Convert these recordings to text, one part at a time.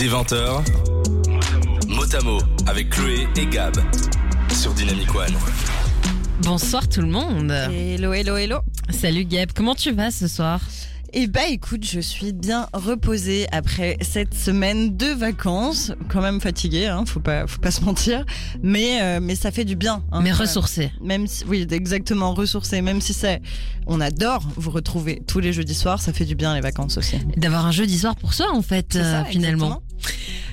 Des 20h, Motamo avec Chloé et Gab sur Dynamic One. Bonsoir tout le monde. Hello, hello, hello. Salut Gab, comment tu vas ce soir? Eh bah écoute, je suis bien reposée après cette semaine de vacances. Quand même fatiguée, hein, faut pas, faut pas se mentir. Mais, euh, mais ça fait du bien. hein, Mais quand même. ressourcé. Même si, oui, exactement, ressourcée. Même si c'est, on adore vous retrouver tous les jeudis soirs, ça fait du bien les vacances aussi. D'avoir un jeudi soir pour soi en fait, ça, euh, finalement. exactement.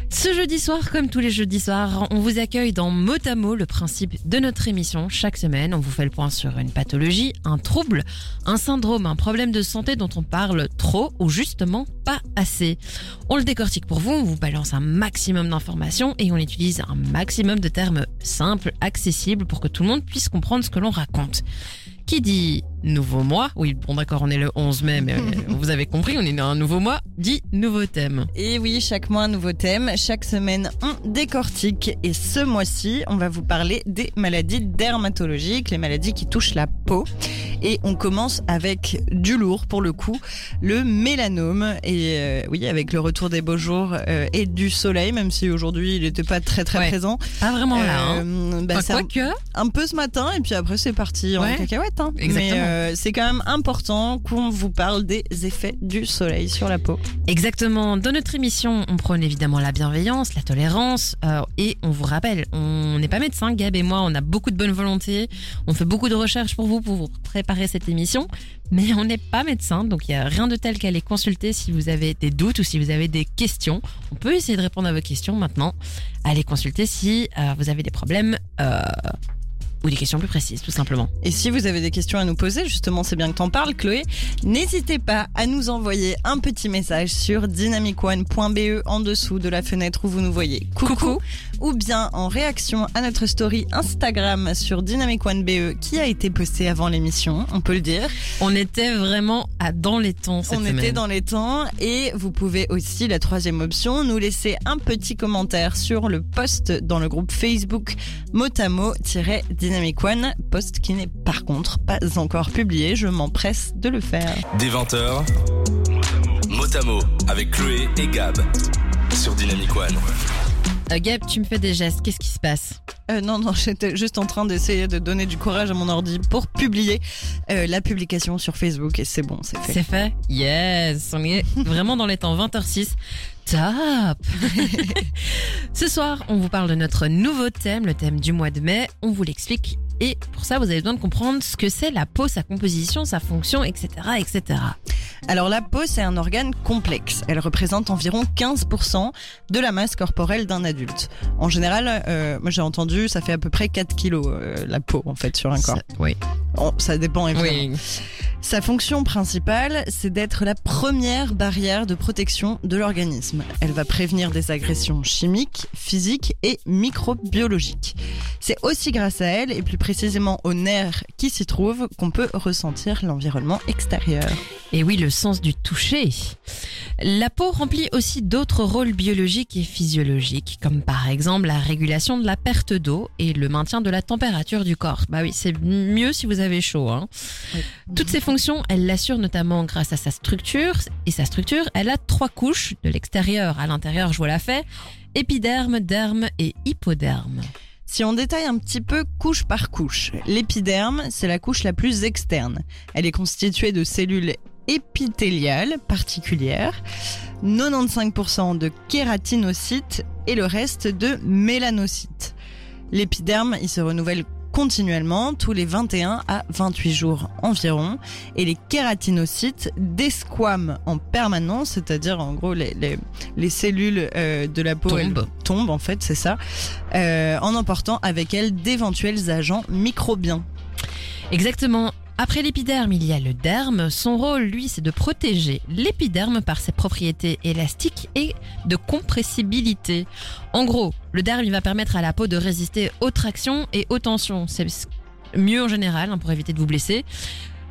Ce jeudi soir, comme tous les jeudis soirs, on vous accueille dans Motamo, le principe de notre émission. Chaque semaine, on vous fait le point sur une pathologie, un trouble, un syndrome, un problème de santé dont on parle trop ou justement pas assez. On le décortique pour vous, on vous balance un maximum d'informations et on utilise un maximum de termes simples, accessibles pour que tout le monde puisse comprendre ce que l'on raconte. Qui dit nouveau mois, oui bon d'accord on est le 11 mai mais vous avez compris on est dans un nouveau mois, dit nouveau thème. Et oui, chaque mois un nouveau thème. Chaque semaine, on décortique. Et ce mois-ci, on va vous parler des maladies dermatologiques, les maladies qui touchent la peau. Et on commence avec du lourd pour le coup, le mélanome. Et euh, oui, avec le retour des beaux jours euh, et du soleil, même si aujourd'hui il n'était pas très très Ouais. présent. Pas vraiment là hein. Euh, bah, Enfin, c'est un- quoique, un peu ce matin et puis après c'est parti en Ouais, cacahuète. Hein. exactement. Mais euh, c'est quand même important qu'on vous parle des effets du soleil sur la peau. Exactement. Dans notre émission, on prône évidemment la bienveillance, la tolérance, euh, et on vous rappelle, on n'est pas médecin, Gab et moi, on a beaucoup de bonne volonté, on fait beaucoup de recherches pour vous, pour vous préparer cette émission, mais on n'est pas médecin, donc il n'y a rien de tel qu'à consulter si vous avez des doutes ou si vous avez des questions. On peut essayer de répondre à vos questions maintenant. Allez consulter si euh, vous avez des problèmes ou des questions plus précises, tout simplement. Et si vous avez des questions à nous poser, justement, c'est bien que t'en parles, Chloé. N'hésitez pas à nous envoyer un petit message sur dynamicone.be en dessous de la fenêtre où vous nous voyez. Coucou. Coucou. Ou bien en réaction à notre story Instagram sur dynamicone.be qui a été postée avant l'émission, on peut le dire. On était vraiment à dans les temps cette on semaine. était dans les temps et vous pouvez aussi, la troisième option, nous laisser un petit commentaire sur le post dans le groupe Facebook Motamo-Dynamic One, post qui n'est par contre pas encore publié, je m'empresse de le faire. Des 20h, Motamo avec Chloé et Gab sur Dynamic One. Euh, Gab, tu me fais des gestes, qu'est-ce qui se passe Euh, non, non, j'étais juste en train d'essayer de donner du courage à mon ordi pour publier euh, la publication sur Facebook et c'est bon, c'est fait. C'est fait? Yes On est vraiment dans les temps 20h06. Top Ce soir, on vous parle de notre nouveau thème, le thème du mois de mai. On vous l'explique. Et pour ça, vous avez besoin de comprendre ce que c'est la peau, sa composition, sa fonction, etc., etc. Alors la peau, c'est un organe complexe. Elle représente environ 15% de la masse corporelle d'un adulte. En général, euh, moi j'ai entendu, ça fait à peu près 4 kilos euh, la peau en fait sur un corps. Ça- oui. Oh, ça dépend évidemment. Oui. Sa fonction principale, c'est d'être la première barrière de protection de l'organisme. Elle va prévenir des agressions chimiques, physiques et microbiologiques. C'est aussi grâce à elle, et plus précisément aux nerfs qui s'y trouvent, qu'on peut ressentir l'environnement extérieur. Et oui, le sens du toucher. La peau remplit aussi d'autres rôles biologiques et physiologiques, comme par exemple la régulation de la perte d'eau et le maintien de la température du corps. Bah oui, c'est mieux si vous avez chaud. Hein. Toutes ces fonctions, elle l'assure notamment grâce à sa structure. Et sa structure, elle a trois couches, de l'extérieur à l'intérieur, je vous la fais, épiderme, derme et hypoderme. Si on détaille un petit peu couche par couche, l'épiderme, c'est la couche la plus externe. Elle est constituée de cellules épithéliales particulières, 95% de kératinocytes et le reste de mélanocytes. L'épiderme, il se renouvelle continuellement tous les 21 à 28 jours environ et les kératinocytes desquament en permanence, c'est-à-dire en gros les, les, les cellules euh, de la peau elles Tombent. tombent en fait, c'est ça, euh, en emportant avec elles d'éventuels agents microbiens. Exactement. Après l'épiderme, il y a le derme. Son rôle, lui, c'est de protéger l'épiderme par ses propriétés élastiques et de compressibilité. En gros, le derme, il va permettre à la peau de résister aux tractions et aux tensions. C'est mieux en général hein, pour éviter de vous blesser.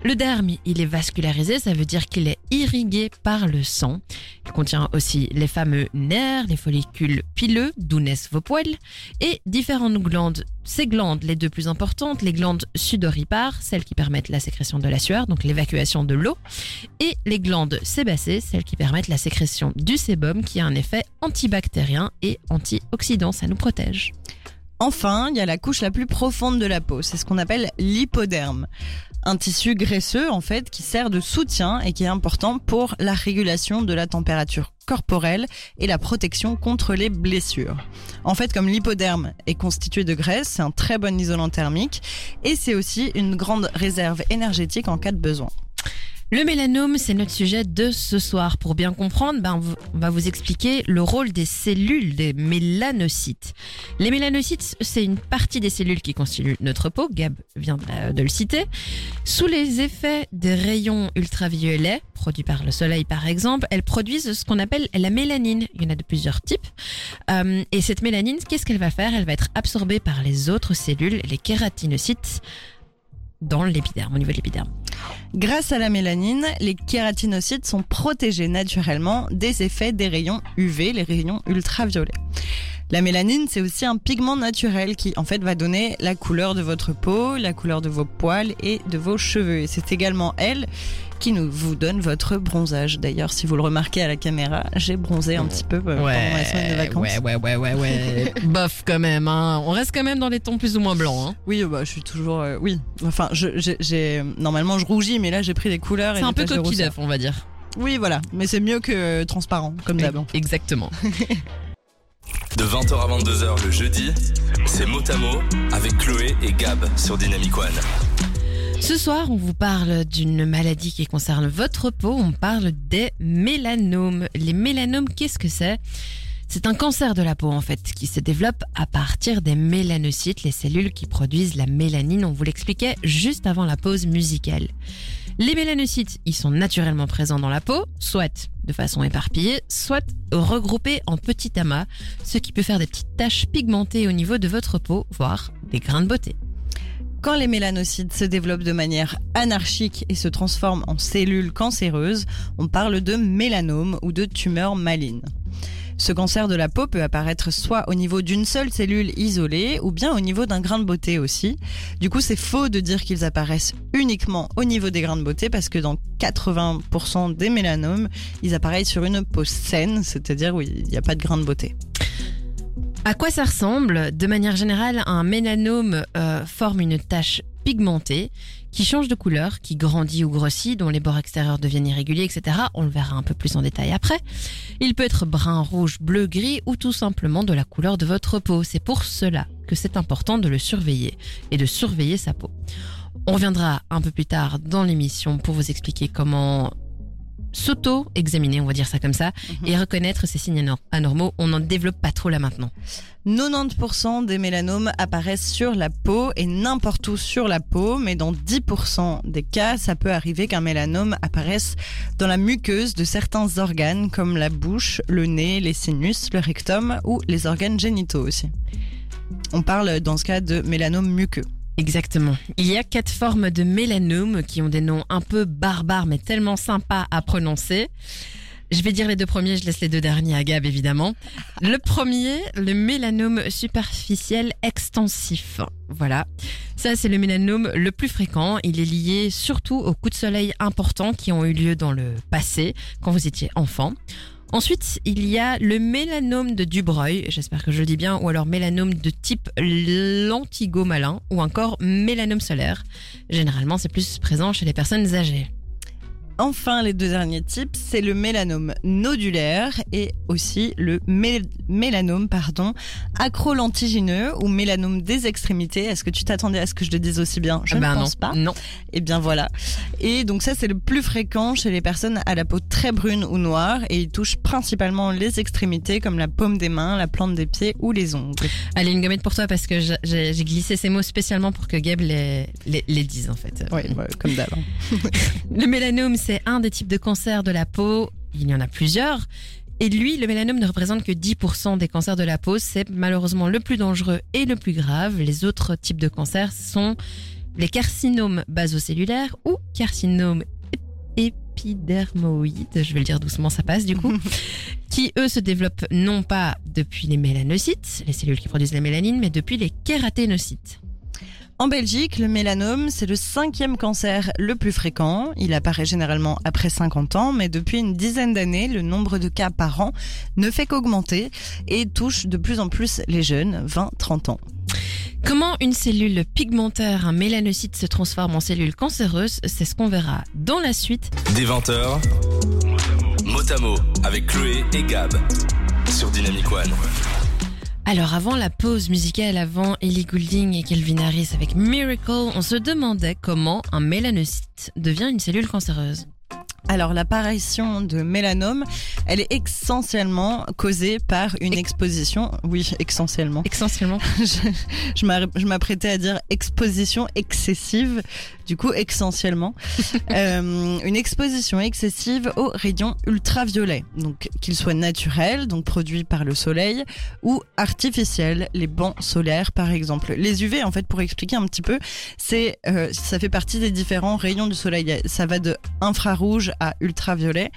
Le derme, il est vascularisé, ça veut dire qu'il est irrigué par le sang. Il contient aussi les fameux nerfs, les follicules pileux, d'où naissent vos poils, et différentes glandes. Ces glandes, les deux plus importantes, les glandes sudoripares, celles qui permettent la sécrétion de la sueur, donc l'évacuation de l'eau, et les glandes sébacées, celles qui permettent la sécrétion du sébum, qui a un effet antibactérien et antioxydant, ça nous protège. Enfin, il y a la couche la plus profonde de la peau, c'est ce qu'on appelle l'hypoderme. Un tissu graisseux, en fait, qui sert de soutien et qui est important pour la régulation de la température corporelle et la protection contre les blessures. En fait, comme l'hypoderme est constitué de graisse, c'est un très bon isolant thermique et c'est aussi une grande réserve énergétique en cas de besoin. Le mélanome, c'est notre sujet de ce soir. Pour bien comprendre, ben, on va vous expliquer le rôle des cellules des mélanocytes. Les mélanocytes, c'est une partie des cellules qui constituent notre peau, Gab vient de le citer. Sous les effets des rayons ultraviolets, produits par le soleil par exemple, elles produisent ce qu'on appelle la mélanine. Il y en a de plusieurs types. Euh, et cette mélanine, qu'est-ce qu'elle va faire? Elle va être absorbée par les autres cellules, les kératinocytes, dans l'épiderme, au niveau de l'épiderme. Grâce à la mélanine, les kératinocytes sont protégés naturellement des effets des rayons UV, les rayons ultraviolets. La mélanine, c'est aussi un pigment naturel qui, en fait, va donner la couleur de votre peau, la couleur de vos poils et de vos cheveux. Et c'est également elle qui nous vous donne votre bronzage. D'ailleurs, si vous le remarquez à la caméra, j'ai bronzé un petit peu euh, pendant la semaine de vacances. Ouais, ouais, ouais, ouais, ouais. Bof quand même. Hein. On reste quand même dans les tons plus ou moins blancs. Hein. Oui, bah, je suis toujours. Euh, oui. Enfin, j'ai, normalement, je rougis, mais là, j'ai pris des couleurs. C'est un peu coquille d'œuf, on va dire. Oui, voilà. Mais c'est mieux que euh, transparent, comme d'hab. Exactement. De 20h à 22h le jeudi, c'est Motamo avec Chloé et Gab sur Dynamic One. Ce soir, on vous parle d'une maladie qui concerne votre peau. On parle des mélanomes. Les mélanomes, qu'est-ce que c'est? C'est un cancer de la peau en fait qui se développe à partir des mélanocytes, les cellules qui produisent la mélanine. On vous l'expliquait juste avant la pause musicale. Les mélanocytes, ils sont naturellement présents dans la peau, soit de façon éparpillée, soit regroupés en petits amas, ce qui peut faire des petites taches pigmentées au niveau de votre peau, voire des grains de beauté. Quand les mélanocytes se développent de manière anarchique et se transforment en cellules cancéreuses, on parle de mélanome ou de tumeur maligne. Ce cancer de la peau peut apparaître soit au niveau d'une seule cellule isolée ou bien au niveau d'un grain de beauté aussi. Du coup, c'est faux de dire qu'ils apparaissent uniquement au niveau des grains de beauté parce que dans 80% des mélanomes, ils apparaissent sur une peau saine, c'est-à-dire où il n'y a pas de grains de beauté. À quoi ça ressemble? De manière générale, un mélanome euh, forme une tache pigmentée qui change de couleur, qui grandit ou grossit, dont les bords extérieurs deviennent irréguliers, etc. On le verra un peu plus en détail après. Il peut être brun, rouge, bleu, gris ou tout simplement de la couleur de votre peau. C'est pour cela que c'est important de le surveiller et de surveiller sa peau. On reviendra un peu plus tard dans l'émission pour vous expliquer comment s'auto-examiner, on va dire ça comme ça, mhm. et reconnaître ces signes anormaux. On n'en développe pas trop là maintenant. 90% des mélanomes apparaissent sur la peau et n'importe où sur la peau, mais dans 10% des cas, ça peut arriver qu'un mélanome apparaisse dans la muqueuse de certains organes comme la bouche, le nez, les sinus, le rectum ou les organes génitaux aussi. On parle dans ce cas de mélanome muqueux. Exactement. Il y a quatre formes de mélanome qui ont des noms un peu barbares mais tellement sympas à prononcer. Je vais dire les deux premiers, je laisse les deux derniers à Gab évidemment. Le premier, le mélanome superficiel extensif. Voilà. Ça, c'est le mélanome le plus fréquent. Il est lié surtout aux coups de soleil importants qui ont eu lieu dans le passé, quand vous étiez enfant. Ensuite, il y a le mélanome de Dubreuil, j'espère que je le dis bien, ou alors mélanome de type lentigo malin, ou encore mélanome solaire. Généralement, c'est plus présent chez les personnes âgées. Enfin, les deux derniers types, c'est le mélanome nodulaire et aussi le mélanome pardon, acrolentigineux ou mélanome des extrémités. Est-ce que tu t'attendais à ce que je le dise aussi bien? Je ne ben pense pas. Non. Et eh bien voilà. Et donc ça, c'est le plus fréquent chez les personnes à la peau très brune ou noire et il touche principalement les extrémités comme la paume des mains, la plante des pieds ou les ongles. Allez, une gommette pour toi parce que j'ai glissé ces mots spécialement pour que Gab les, les, dise en fait. Oui, comme d'hab. Hein. le mélanome, c'est un des types de cancers de la peau. Il y en a plusieurs. Et lui, le mélanome ne représente que 10% des cancers de la peau. C'est malheureusement le plus dangereux et le plus grave. Les autres types de cancers sont les carcinomes basocellulaires ou carcinomes ép- épidermoïdes, je vais le dire doucement, ça passe du coup, qui eux se développent non pas depuis les mélanocytes, les cellules qui produisent la mélanine, mais depuis les kératénocytes. En Belgique, le mélanome, c'est le cinquième cancer le plus fréquent. Il apparaît généralement après 50 ans, mais depuis une dizaine d'années, le nombre de cas par an ne fait qu'augmenter et touche de plus en plus les jeunes, 20-30 ans. Comment une cellule pigmentaire, un mélanocyte, se transforme en cellule cancéreuse, c'est ce qu'on verra dans la suite. Des 20h, Motamo avec Chloé et Gab sur Dynamic One. Alors avant la pause musicale, avant Ellie Goulding et Kelvin Harris avec Miracle, on se demandait comment un mélanocyte devient une cellule cancéreuse. Alors l'apparition de mélanome, elle est essentiellement causée par une Ex- exposition. Oui, essentiellement. Essentiellement. je m'apprêtais à dire exposition excessive, du coup essentiellement Euh, une exposition excessive aux rayons ultraviolets, donc qu'ils soient naturels, donc produits par le soleil, ou artificiels, les bancs solaires par exemple. Les UV, en fait, pour expliquer un petit peu, c'est euh, ça fait partie des différents rayons du soleil. Ça va de infrarouge à ultraviolet.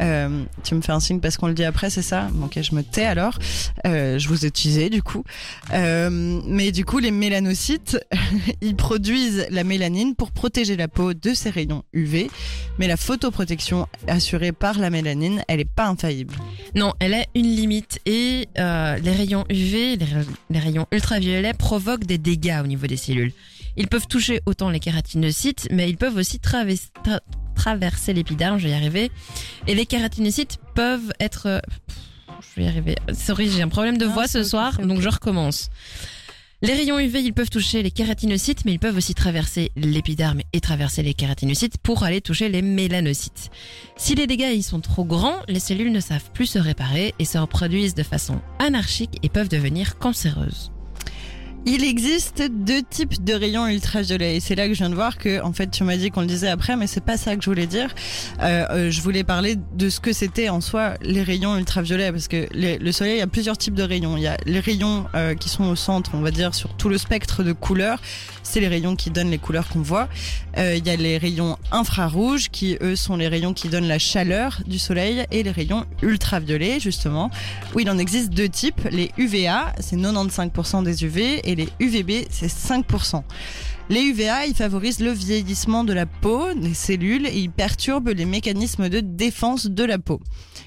Euh, tu me fais un signe parce qu'on le dit après, c'est ça? Ok, je me tais alors. Euh, je vous ai utilisé du coup. Euh, mais du coup, les mélanocytes, ils produisent la mélanine pour protéger la peau de ces rayons UV. Mais la photoprotection assurée par la mélanine, elle n'est pas infaillible. Non, elle a une limite et les rayons UV, les, ra- les rayons ultraviolets provoquent des dégâts au niveau des cellules. Ils peuvent toucher autant les kératinocytes, mais ils peuvent aussi traves- tra- traverser l'épiderme, je vais y arriver. Et les kératinocytes peuvent être... euh, Je vais y arriver. Sorry, j'ai un problème de voix ce soir, donc je recommence. Les rayons UV, ils peuvent toucher les kératinocytes, mais ils peuvent aussi traverser l'épiderme et traverser les kératinocytes pour aller toucher les mélanocytes. Si les dégâts ils sont trop grands, les cellules ne savent plus se réparer et se reproduisent de façon anarchique et peuvent devenir cancéreuses. Il existe deux types de rayons ultraviolets et c'est là que je viens de voir que en fait tu m'as dit qu'on le disait après mais c'est pas ça que je voulais dire. Euh, euh, je voulais parler de ce que c'était en soi les rayons ultraviolets parce que le soleil a plusieurs types de rayons. Il y a les rayons euh, qui sont au centre, on va dire sur tout le spectre de couleurs, c'est les rayons qui donnent les couleurs qu'on voit. Euh, il y a les rayons infrarouges qui eux sont les rayons qui donnent la chaleur du soleil et les rayons ultraviolets justement où il en existe deux types. Les UVA, c'est 95% des UV, les UVB, c'est 5%. Les UVA, ils favorisent le vieillissement de la peau, des cellules, et ils perturbent les mécanismes de défense de la peau.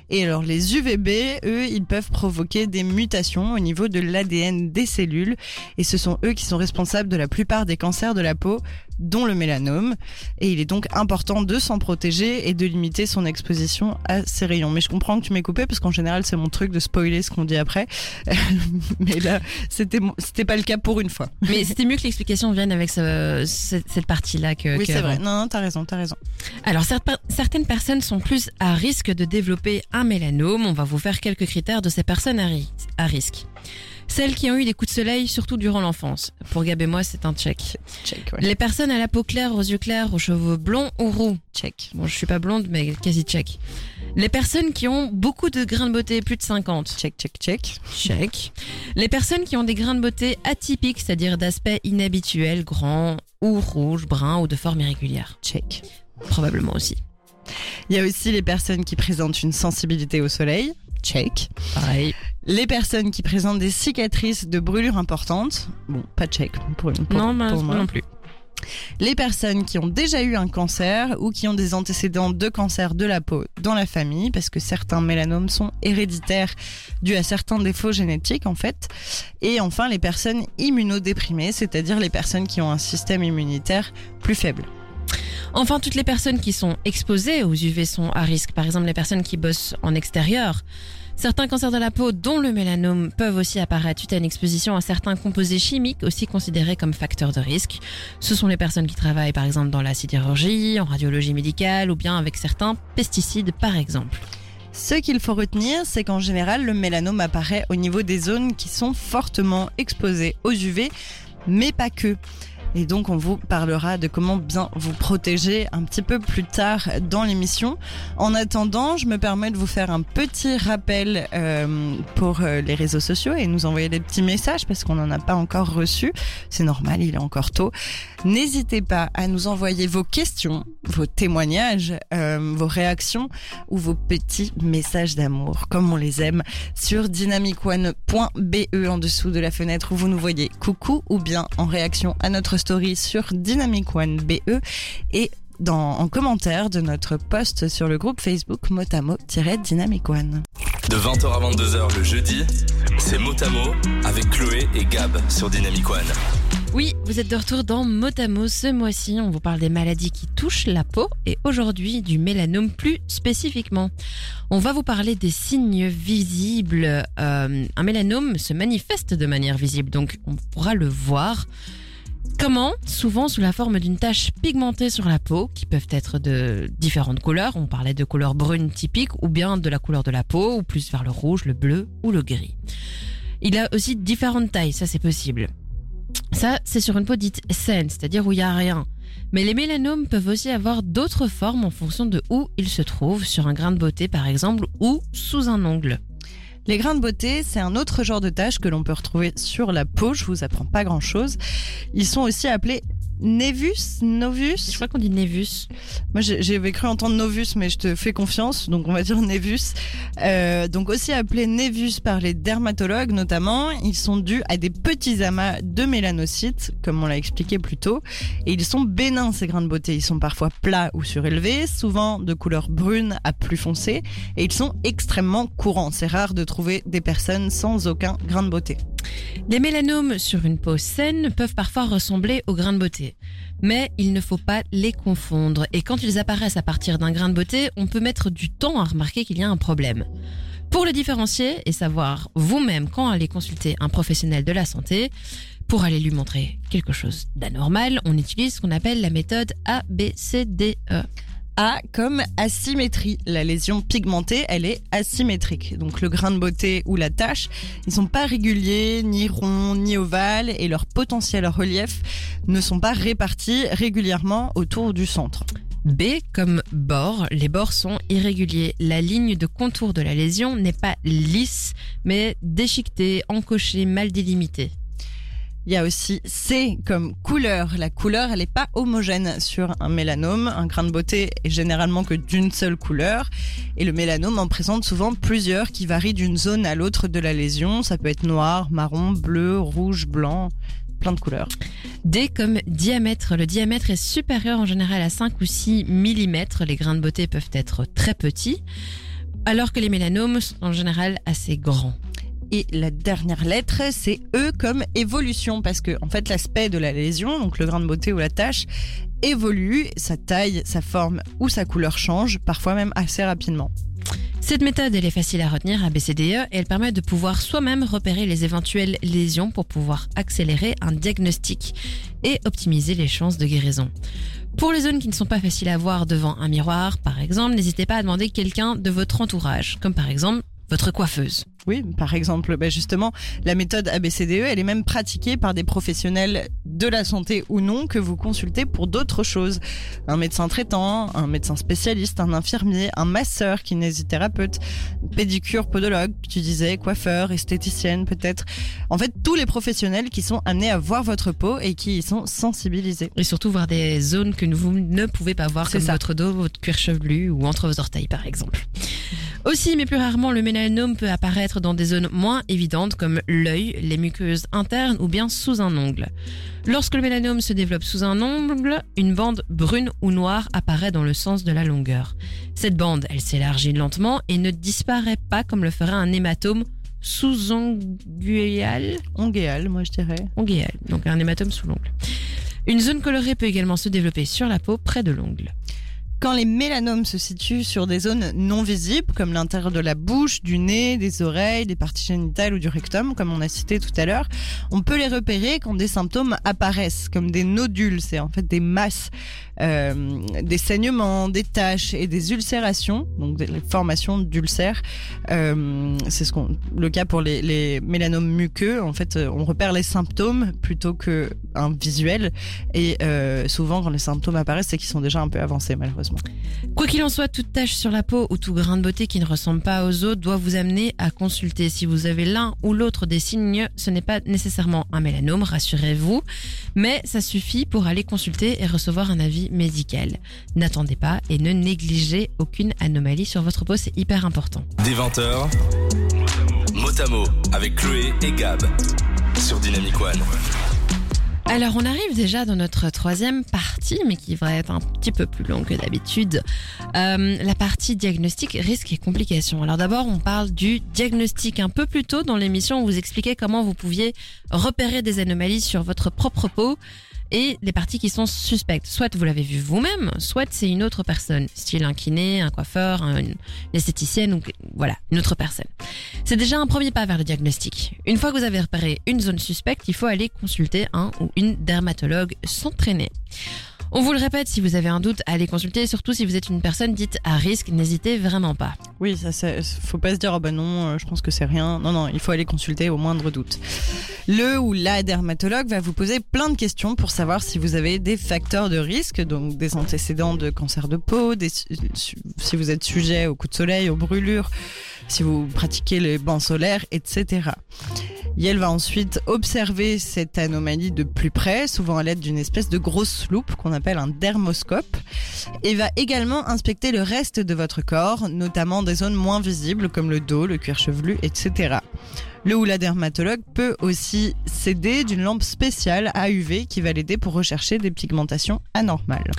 Et alors les UVB, eux, ils peuvent provoquer des mutations au niveau de l'ADN des cellules, et ce sont eux qui sont responsables de la plupart des cancers de la peau, dont le mélanome. Et il est donc important de s'en protéger et de limiter son exposition à ces rayons. Mais je comprends que tu m'aies coupé, parce qu'en général, c'est mon truc de spoiler ce qu'on dit après. Mais là, c'était pas le cas pour une fois. Mais c'était mieux que l'explication vienne avec ce- cette, cette partie-là que. Oui, que c'est vrai. Non, non, t'as raison, t'as raison. Alors certaines personnes sont plus à risque de développer un mélanome. On va vous faire quelques critères de ces personnes à, ri- à risque. Celles qui ont eu des coups de soleil, surtout durant l'enfance. Pour Gab et moi, c'est un check. Check, ouais. Les personnes à la peau claire, aux yeux clairs, aux cheveux blonds ou roux. Check. Bon, je suis pas blonde, mais quasi check. Les personnes qui ont beaucoup de grains de beauté, plus de 50. Check, check, check. Check. Les personnes qui ont des grains de beauté atypiques, c'est-à-dire d'aspect inhabituel, grand ou rouge, brun ou de forme irrégulière. Check. Probablement aussi. Il y a aussi les personnes qui présentent une sensibilité au soleil. Check. Pareil. Les personnes qui présentent des cicatrices de brûlures importantes. Bon, pas check pour, pour- non, pour moi. non plus. Les personnes qui ont déjà eu un cancer ou qui ont des antécédents de cancer de la peau dans la famille, parce que certains mélanomes sont héréditaires dus à certains défauts génétiques en fait. Et enfin les personnes immunodéprimées, c'est-à-dire les personnes qui ont un système immunitaire plus faible. Enfin, toutes les personnes qui sont exposées aux UV sont à risque. Par exemple, les personnes qui bossent en extérieur. Certains cancers de la peau, dont le mélanome, peuvent aussi apparaître suite à une exposition à certains composés chimiques aussi considérés comme facteurs de risque. Ce sont les personnes qui travaillent par exemple dans la sidérurgie, en radiologie médicale ou bien avec certains pesticides par exemple. Ce qu'il faut retenir, c'est qu'en général, le mélanome apparaît au niveau des zones qui sont fortement exposées aux UV, mais pas que. Et donc, on vous parlera de comment bien vous protéger un petit peu plus tard dans l'émission. En attendant, je me permets de vous faire un petit rappel euh, pour euh, les réseaux sociaux et nous envoyer des petits messages parce qu'on n'en a pas encore reçu. C'est normal, il est encore tôt. N'hésitez pas à nous envoyer vos questions, vos témoignages, euh, vos réactions ou vos petits messages d'amour, comme on les aime, sur dynamicone.be en dessous de la fenêtre où vous nous voyez coucou ou bien en réaction à notre story sur dynamicone.be et dans, en commentaire de notre post sur le groupe Facebook Motamo-Dynamic One. De 20h à 22h le jeudi, c'est Motamo avec Chloé et Gab sur Dynamic One. Oui, vous êtes de retour dans Motamo. Ce mois-ci, on vous parle des maladies qui touchent la peau et aujourd'hui du mélanome plus spécifiquement. On va vous parler des signes visibles. Euh, un mélanome se manifeste de manière visible, donc on pourra le voir. Comment? Souvent sous la forme d'une tache pigmentée sur la peau, qui peuvent être de différentes couleurs. On parlait de couleur brune typique, ou bien de la couleur de la peau, ou plus vers le rouge, le bleu ou le gris. Il a aussi différentes tailles, ça c'est possible. Ça, c'est sur une peau dite saine, c'est-à-dire où il n'y a rien. Mais les mélanomes peuvent aussi avoir d'autres formes en fonction de où ils se trouvent, sur un grain de beauté par exemple, ou sous un ongle. Les grains de beauté, c'est un autre genre de taches que l'on peut retrouver sur la peau. Je vous apprends pas grand chose. Ils sont aussi appelés Nevus, Novus. Je crois qu'on dit Nevus. Moi, j'avais cru entendre Novus, mais je te fais confiance, donc on va dire Nevus. Euh, donc aussi appelés Nevus par les dermatologues notamment, ils sont dus à des petits amas de mélanocytes, comme on l'a expliqué plus tôt, et ils sont bénins ces grains de beauté. Ils sont parfois plats ou surélevés, souvent de couleur brune à plus foncée, et ils sont extrêmement courants. C'est rare de trouver des personnes sans aucun grain de beauté. Les mélanomes sur une peau saine peuvent parfois ressembler aux grains de beauté. Mais il ne faut pas les confondre. Et quand ils apparaissent à partir d'un grain de beauté, on peut mettre du temps à remarquer qu'il y a un problème. Pour le différencier et savoir vous-même quand aller consulter un professionnel de la santé, pour aller lui montrer quelque chose d'anormal, on utilise ce qu'on appelle la méthode ABCDE. A comme asymétrie. La lésion pigmentée, elle est asymétrique. Donc le grain de beauté ou la tache, ils sont pas réguliers, ni ronds, ni ovales, et leur potentiel relief ne sont pas répartis régulièrement autour du centre. B comme bord, les bords sont irréguliers. La ligne de contour de la lésion n'est pas lisse, mais déchiquetée, encochée, mal délimitée. Il y a aussi C comme couleur. La couleur, elle n'est pas homogène sur un mélanome. Un grain de beauté est généralement que d'une seule couleur. Et le mélanome en présente souvent plusieurs qui varient d'une zone à l'autre de la lésion. Ça peut être noir, marron, bleu, rouge, blanc plein de couleurs. D comme diamètre. Le diamètre est supérieur en général à 5 ou 6 mm. Les grains de beauté peuvent être très petits, alors que les mélanomes sont en général assez grands. Et la dernière lettre, c'est E comme évolution, parce que en fait l'aspect de la lésion, donc le grain de beauté ou la tache, évolue, sa taille, sa forme ou sa couleur change, parfois même assez rapidement. Cette méthode, elle est facile à retenir à BCDE et elle permet de pouvoir soi-même repérer les éventuelles lésions pour pouvoir accélérer un diagnostic et optimiser les chances de guérison. Pour les zones qui ne sont pas faciles à voir devant un miroir, par exemple, n'hésitez pas à demander quelqu'un de votre entourage, comme par exemple votre coiffeuse. Oui, par exemple, ben justement, la méthode ABCDE, elle est même pratiquée par des professionnels de la santé ou non que vous consultez pour d'autres choses. Un médecin traitant, un médecin spécialiste, un infirmier, un masseur, kinésithérapeute, pédicure, podologue, tu disais, coiffeur, esthéticienne peut-être. En fait, tous les professionnels qui sont amenés à voir votre peau et qui y sont sensibilisés. Et surtout voir des zones que vous ne pouvez pas voir, comme votre dos, votre cuir chevelu ou entre vos orteils par exemple. Aussi, mais plus rarement, le mélanome peut apparaître dans des zones moins évidentes comme l'œil, les muqueuses internes ou bien sous un ongle. Lorsque le mélanome se développe sous un ongle, une bande brune ou noire apparaît dans le sens de la longueur. Cette bande, elle s'élargit lentement et ne disparaît pas comme le ferait un hématome sous-onguéal. Onguéal, moi je dirais. Onguéal, donc un hématome sous l'ongle. Une zone colorée peut également se développer sur la peau près de l'ongle. Quand les mélanomes se situent sur des zones non visibles, comme l'intérieur de la bouche, du nez, des oreilles, des parties génitales ou du rectum, comme on a cité tout à l'heure, on peut les repérer quand des symptômes apparaissent, comme des nodules, c'est en fait des masses, euh, des saignements, des taches et des ulcérations, donc des formations d'ulcères. Euh, c'est le cas pour les, mélanomes muqueux. En fait, on repère les symptômes plutôt que un visuel. Et euh, souvent, quand les symptômes apparaissent, c'est qu'ils sont déjà un peu avancés, malheureusement. Quoi qu'il en soit, toute tache sur la peau ou tout grain de beauté qui ne ressemble pas aux autres doit vous amener à consulter. Si vous avez l'un ou l'autre des signes, ce n'est pas nécessairement un mélanome, rassurez-vous, mais ça suffit pour aller consulter et recevoir un avis médical. N'attendez pas et ne négligez aucune anomalie sur votre peau, c'est hyper important. Des 20h, Motamo avec Chloé et Gab sur Dynamic One. Alors on arrive déjà dans notre troisième partie, mais qui va être un petit peu plus longue que d'habitude. Euh, la partie diagnostic, risque et complications. Alors d'abord on parle du diagnostic. Un peu plus tôt dans l'émission, on vous expliquait comment vous pouviez repérer des anomalies sur votre propre peau et les parties qui sont suspectes. Soit vous l'avez vu vous-même, soit c'est une autre personne, style un kiné, un coiffeur, un- une esthéticienne ou voilà, une autre personne. C'est déjà un premier pas vers le diagnostic. Une fois que vous avez repéré une zone suspecte, il faut aller consulter un ou une dermatologue s'entraîner. On vous le répète, si vous avez un doute, allez consulter, surtout si vous êtes une personne dite à risque, n'hésitez vraiment pas. Oui, ça, c'est- faut pas se dire, oh bah non, euh, je pense que c'est rien. Non, non, il faut aller consulter au moindre doute. Le ou la dermatologue va vous poser plein de questions pour savoir si vous avez des facteurs de risque, donc des antécédents de cancer de peau, si vous êtes sujet aux coups de soleil, aux brûlures, si vous pratiquez les bancs solaires, etc. Elle va ensuite observer cette anomalie de plus près, souvent à l'aide d'une espèce de grosse loupe qu'on appelle un dermoscope, et va également inspecter le reste de votre corps, notamment des zones moins visibles comme le dos, le cuir chevelu, etc. Le ou la dermatologue peut aussi s'aider d'une lampe spéciale à UV qui va l'aider pour rechercher des pigmentations anormales.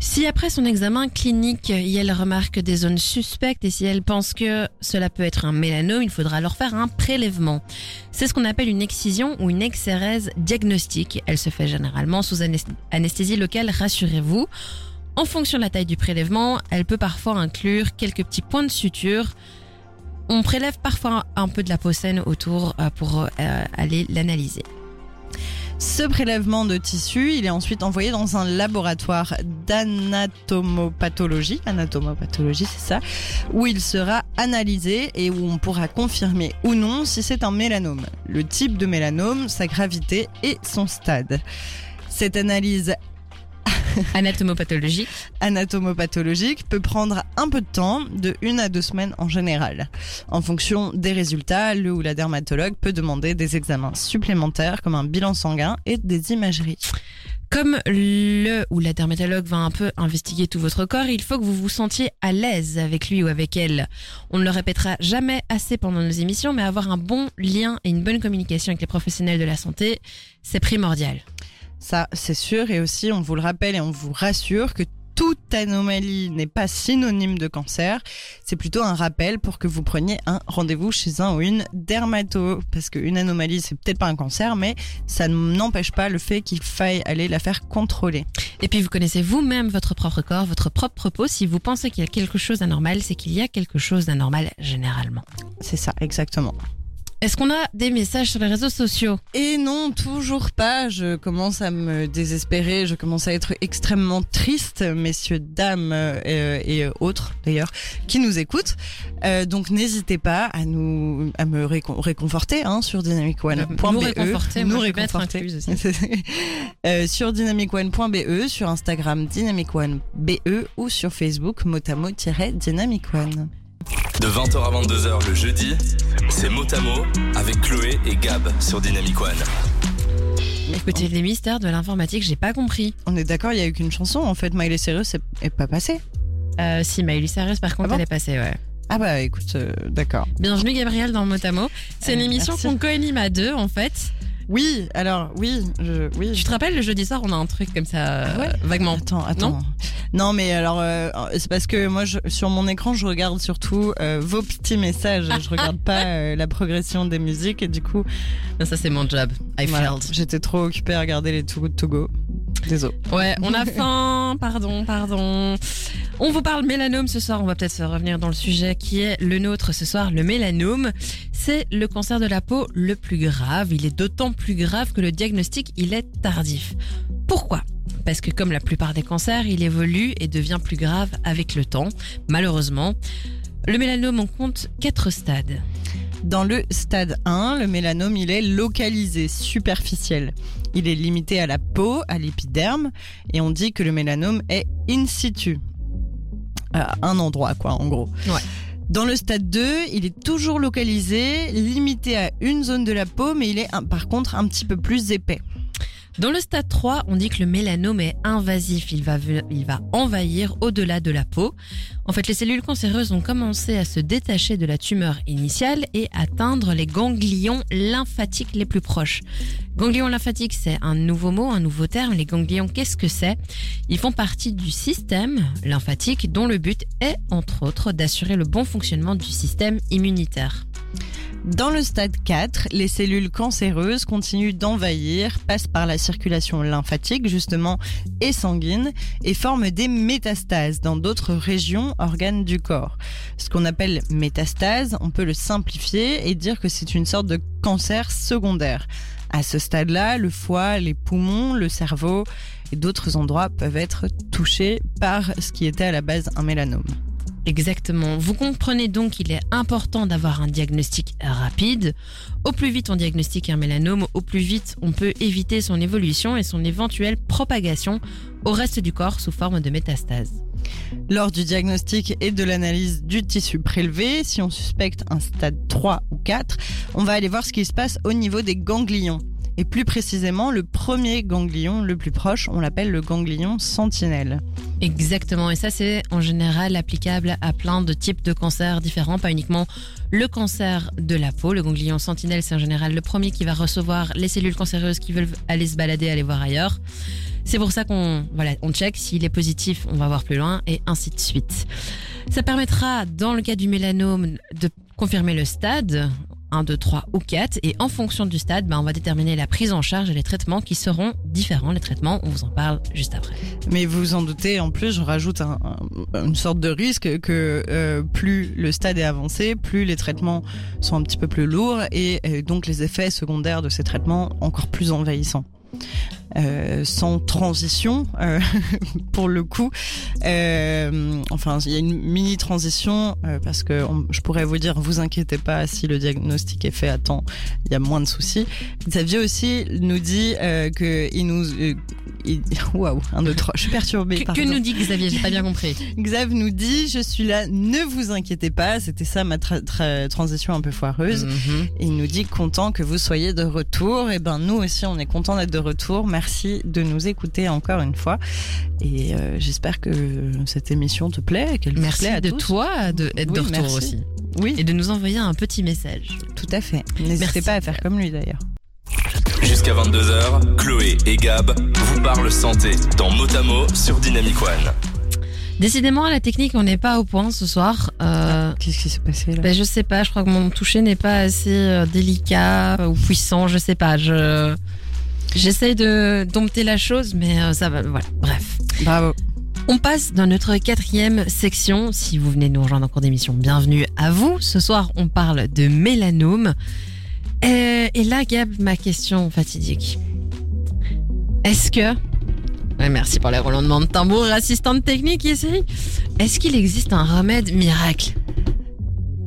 Si après son examen clinique, elle remarque des zones suspectes et si elle pense que cela peut être un mélanome, il faudra alors faire un prélèvement. C'est ce qu'on appelle une excision ou une exérèse diagnostique. Elle se fait généralement sous anest- anesthésie locale, rassurez-vous. En fonction de la taille du prélèvement, elle peut parfois inclure quelques petits points de suture. On prélève parfois un peu de la peau saine autour euh, pour euh, aller l'analyser. Ce prélèvement de tissu, il est ensuite envoyé dans un laboratoire d'anatomopathologie, anatomopathologie c'est ça, où il sera analysé et où on pourra confirmer ou non si c'est un mélanome, le type de mélanome, sa gravité et son stade. Cette analyse Anatomopathologique. anatomopathologique peut prendre un peu de temps, de une à deux semaines en général. En fonction des résultats, le ou la dermatologue peut demander des examens supplémentaires comme un bilan sanguin et des imageries. Comme le ou la dermatologue va un peu investiguer tout votre corps, il faut que vous vous sentiez à l'aise avec lui ou avec elle. On ne le répétera jamais assez pendant nos émissions, mais avoir un bon lien et une bonne communication avec les professionnels de la santé, c'est primordial. Ça, c'est sûr. Et aussi, on vous le rappelle et on vous rassure que toute anomalie n'est pas synonyme de cancer. C'est plutôt un rappel pour que vous preniez un rendez-vous chez un ou une dermato. Parce qu'une anomalie, c'est peut-être pas un cancer, mais ça n'empêche pas le fait qu'il faille aller la faire contrôler. Et puis vous connaissez vous-même votre propre corps, votre propre peau. Si vous pensez qu'il y a quelque chose d'anormal, c'est qu'il y a quelque chose d'anormal généralement. C'est ça, exactement. Est-ce qu'on a des messages sur les réseaux sociaux Et non, toujours pas. Je commence à me désespérer. Je commence à être extrêmement triste, messieurs, dames euh, et autres d'ailleurs, qui nous écoutent. Euh, donc n'hésitez pas à nous, à me récon- réconforter hein, sur dynamicone.be. Nous réconforter, nous réconforter. aussi. Euh, sur dynamicone.be, sur Instagram dynamicone.be ou sur Facebook motamo-dynamicone. De 20h à 22h le jeudi, c'est Motamo avec Chloé et Gab sur Dynamic One. Écoutez, les mystères de l'informatique, j'ai pas compris. On est d'accord, il y a eu qu'une chanson en fait. Miley Cyrus est, est pas passée. Euh, si, Miley Cyrus, par contre, Ah bon elle est passée, ouais. Ah bah écoute, euh, d'accord. Bienvenue Gabriel dans Motamo. C'est une Euh, émission merci. qu'on co-anime à deux en fait. Oui, alors oui, je, oui. Tu te rappelles le jeudi soir on a un truc comme ça euh, Ouais. vaguement. Attends, attends. Non, mais alors euh, c'est parce que moi je, sur mon écran je regarde surtout euh, vos petits messages. Je regarde pas euh, la progression des musiques et du coup Non, ça c'est mon job. I voilà, failed. j'étais trop occupée à regarder les Togo de Togo. Désolé. Ouais, on a faim. Pardon, pardon. On vous parle mélanome ce soir, on va peut-être revenir dans le sujet qui est le nôtre ce soir, le mélanome. C'est le cancer de la peau le plus grave. Il est d'autant plus grave que le diagnostic, il est tardif. Pourquoi? Parce que comme la plupart des cancers, il évolue et devient plus grave avec le temps, malheureusement. Le mélanome, on compte quatre stades. Dans le stade 1, le mélanome, il est localisé, superficiel. Il est limité à la peau, à l'épiderme, et on dit que le mélanome est in situ. À un endroit, quoi, en gros. Ouais. Dans le stade 2, il est toujours localisé, limité à une zone de la peau, mais il est par contre un petit peu plus épais. Dans le stade 3, on dit que le mélanome est invasif, il va, envahir au-delà de la peau. En fait, les cellules cancéreuses ont commencé à se détacher de la tumeur initiale et atteindre les ganglions lymphatiques les plus proches. Ganglions lymphatiques, c'est un nouveau mot, un nouveau terme. Les ganglions, qu'est-ce que c'est? Ils font partie du système lymphatique dont le but est, entre autres, d'assurer le bon fonctionnement du système immunitaire. Dans le stade 4, les cellules cancéreuses continuent d'envahir, passent par la circulation lymphatique justement et sanguine et forment des métastases dans d'autres régions, organes du corps. Ce qu'on appelle métastase, on peut le simplifier et dire que c'est une sorte de cancer secondaire. À ce stade-là, le foie, les poumons, le cerveau et d'autres endroits peuvent être touchés par ce qui était à la base un mélanome. Exactement. Vous comprenez donc qu'il est important d'avoir un diagnostic rapide. Au plus vite on diagnostique un mélanome, au plus vite on peut éviter son évolution et son éventuelle propagation au reste du corps sous forme de métastase. Lors du diagnostic et de l'analyse du tissu prélevé, si on suspecte un stade 3 ou 4, on va aller voir ce qui se passe au niveau des ganglions. Et plus précisément, le premier ganglion le plus proche, on l'appelle le ganglion sentinelle. Exactement. Et ça, c'est en général applicable à plein de types de cancers différents, pas uniquement le cancer de la peau. Le ganglion sentinelle, c'est en général le premier qui va recevoir les cellules cancéreuses qui veulent aller se balader, aller voir ailleurs. C'est pour ça qu'on voilà, on check. S'il est positif, on va voir plus loin et ainsi de suite. Ça permettra, dans le cas du mélanome, de confirmer le stade. 1, 2, 3 ou 4 et en fonction du stade, ben, on va déterminer la prise en charge et les traitements qui seront différents. Les traitements, on vous en parle juste après. Mais vous vous en doutez, en plus, je rajoute un- un- une sorte de risque que euh, plus le stade est avancé, plus les traitements sont un petit peu plus lourds et euh, donc les effets secondaires de ces traitements encore plus envahissants. Euh, sans transition, euh, pour le coup. Euh, enfin, il y a une mini transition parce que on- je pourrais vous dire, vous inquiétez pas, si le diagnostic est fait à temps, il y a moins de soucis. Xavier aussi nous dit que il nous, waouh, un deux trois, je suis perturbée. Que, nous dit Xavier? J'ai pas bien compris. Xav nous dit, je suis là, ne vous inquiétez pas. C'était ça ma tra- tra- transition un peu foireuse. Mhm. Et il nous dit content que vous soyez de retour. Et ben nous aussi, on est content d'être de retour. Merci de nous écouter encore une fois. Et euh, j'espère que cette émission te plaît, qu'elle Merci plaît à de tous. toi de être de Oui, retour merci. aussi. Oui, Et de nous envoyer un petit message. tout à fait. N'hésitez pas à faire comme lui d'ailleurs. Jusqu'à 22h, Chloé et Gab vous parlent santé dans Motamo sur Dynamic One. Décidément, la technique, on n'est pas au point ce soir. Euh, Qu'est-ce qui s'est passé là? ben, je sais pas, je crois que mon toucher n'est pas assez euh, délicat ou puissant, je sais pas. Je J'essaye de dompter la chose, mais euh, ça va, voilà. Bref. Bravo. On passe dans notre quatrième section. Si vous venez de nous rejoindre en cours d'émission, bienvenue à vous. Ce soir, on parle de mélanome. Euh, et là, Gab, ma question fatidique. Est-ce que... Ouais, merci pour les roulements de tambour, assistante technique ici. Est-ce qu'il existe un remède miracle?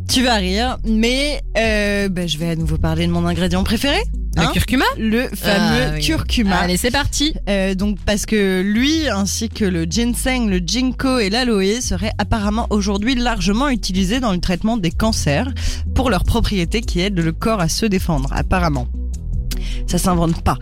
Tu vas rire, mais euh, ben, je vais à nouveau parler de mon ingrédient préféré, Le Hein curcuma le fameux Ah, oui. curcuma. Allez, c'est parti. Euh, donc parce que lui, ainsi que le ginseng, le ginkgo et l'aloe seraient apparemment aujourd'hui largement utilisés dans le traitement des cancers pour leurs propriétés qui aident le corps à se défendre, apparemment. Ça s'invente pas.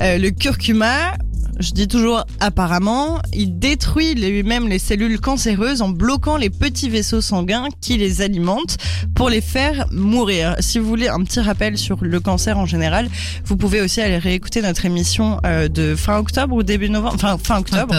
Euh, le curcuma, je dis toujours apparemment, il détruit lui-même les cellules cancéreuses en bloquant les petits vaisseaux sanguins qui les alimentent pour les faire mourir. Si vous voulez un petit rappel sur le cancer en général, vous pouvez aussi aller réécouter notre émission euh, de fin octobre ou début novembre, enfin fin octobre,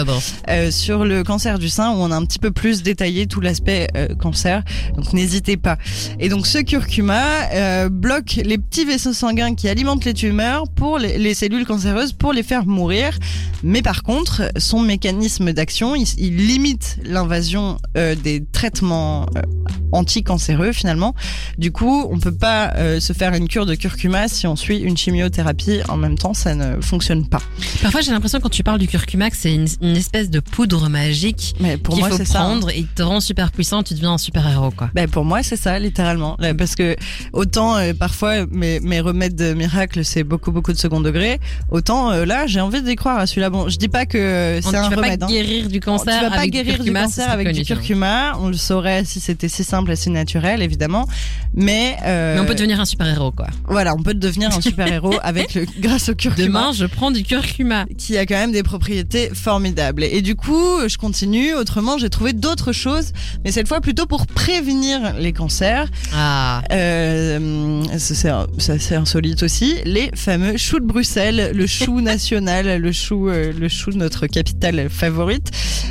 euh, sur le cancer du sein où on a un petit peu plus détaillé tout l'aspect euh, cancer. Donc n'hésitez pas. Et donc ce curcuma euh, bloque les petits vaisseaux sanguins qui alimentent les tumeurs pour les, les cellules cancéreuses pour les faire mourir Mais par contre, son mécanisme d'action, il, il limite l'invasion euh, des traitements euh, anticancéreux finalement. Du coup, on peut pas euh, se faire une cure de curcuma si on suit une chimiothérapie en même temps, ça ne fonctionne pas. Parfois, j'ai l'impression quand tu parles du curcuma que c'est une, une espèce de poudre magique Mais pour qu'il moi, faut c'est ça. hein. prendre et qui te rend super puissant, tu deviens un super héros quoi. Ben pour moi c'est ça littéralement Là, parce que autant euh, parfois mes, mes remèdes miracles c'est beaucoup beaucoup de second degré autant euh, là j'ai envie d'y croire à celui-là bon je dis pas que c'est un tu vas remède pas hein. guérir du cancer tu vas pas guérir du curcuma, du cancer avec du vois. curcuma on le saurait si c'était si simple et si naturel évidemment mais, euh, Mais on peut devenir un super héros quoi. voilà on peut devenir un super héros avec le grâce au curcuma Demain, je prends du curcuma. qui a quand même des propriétés formidables. Et du coup, je continue. Autrement, j'ai trouvé d'autres choses, mais cette fois plutôt pour prévenir les cancers. Ah. Euh, c'est insolite aussi. Les fameux choux de Bruxelles, le chou national, le chou, euh, le chou notre capitale favorite,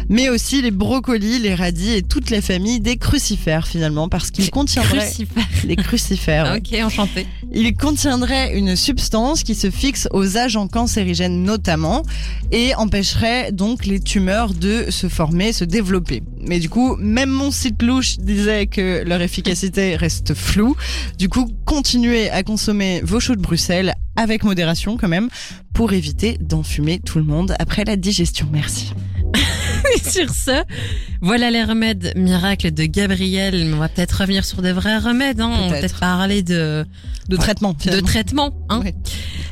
mais aussi les brocolis, les radis et toute la famille des crucifères finalement, parce qu'ils contiendraient Crucifère. les crucifères. Ok, enchanté. Il contiendrait une substance qui se fixe aux agents cancérigènes notamment et empêcherait donc les tumeurs de se former, se développer. Mais du coup, même mon site louche disait que leur efficacité reste floue. Du coup, continuez à consommer vos choux de Bruxelles avec modération quand même pour éviter d'enfumer tout le monde après la digestion. Merci. sur ce, voilà les remèdes miracles de Gabriel. On va peut-être revenir sur des vrais remèdes. Hein. On va Peut-être. parler de, De traitement. de traitement. Hein.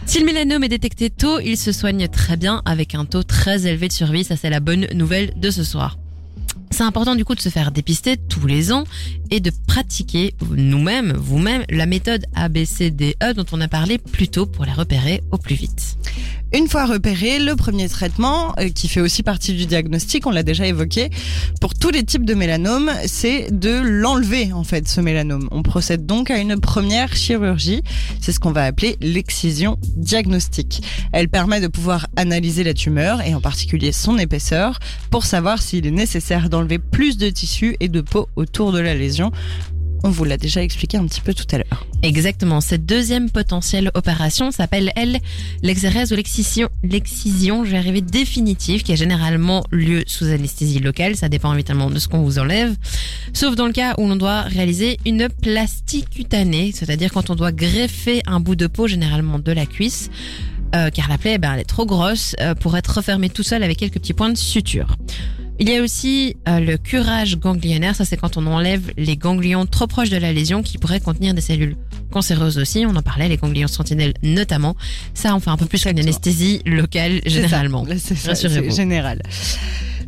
Si le mélanome est détecté tôt, il se soigne très bien avec un taux très élevé de survie. Ça, c'est la bonne nouvelle de ce soir. C'est important du coup de se faire dépister tous les ans et de pratiquer nous-mêmes, vous-même, la méthode ABCDE dont on a parlé plus tôt pour les repérer au plus vite. Une fois repéré, le premier traitement, euh, qui fait aussi partie du diagnostic, on l'a déjà évoqué, pour tous les types de mélanome, c'est de l'enlever en fait, ce mélanome. On procède donc à une première chirurgie, c'est ce qu'on va appeler l'excision diagnostique. Elle permet de pouvoir analyser la tumeur, et en particulier son épaisseur, pour savoir s'il est nécessaire d'enlever plus de tissu et de peau autour de la lésion. On vous l'a déjà expliqué un petit peu tout à l'heure. Exactement. Cette deuxième potentielle opération s'appelle, elle, l'exérèse ou l'excision, l'excision, je vais définitive, qui a généralement lieu sous anesthésie locale. Ça dépend évidemment de ce qu'on vous enlève. Sauf dans le cas où l'on doit réaliser une plastie cutanée, c'est-à-dire quand on doit greffer un bout de peau, généralement de la cuisse, euh, car la plaie, ben, elle est trop grosse euh, pour être refermée tout seul avec quelques petits points de suture. Il y a aussi euh, le curage ganglionnaire, ça c'est quand on enlève les ganglions trop proches de la lésion qui pourraient contenir des cellules cancéreuses aussi, on en parlait, les ganglions sentinelles notamment. Ça on fait un peu plus qu'une anesthésie locale généralement. C'est général.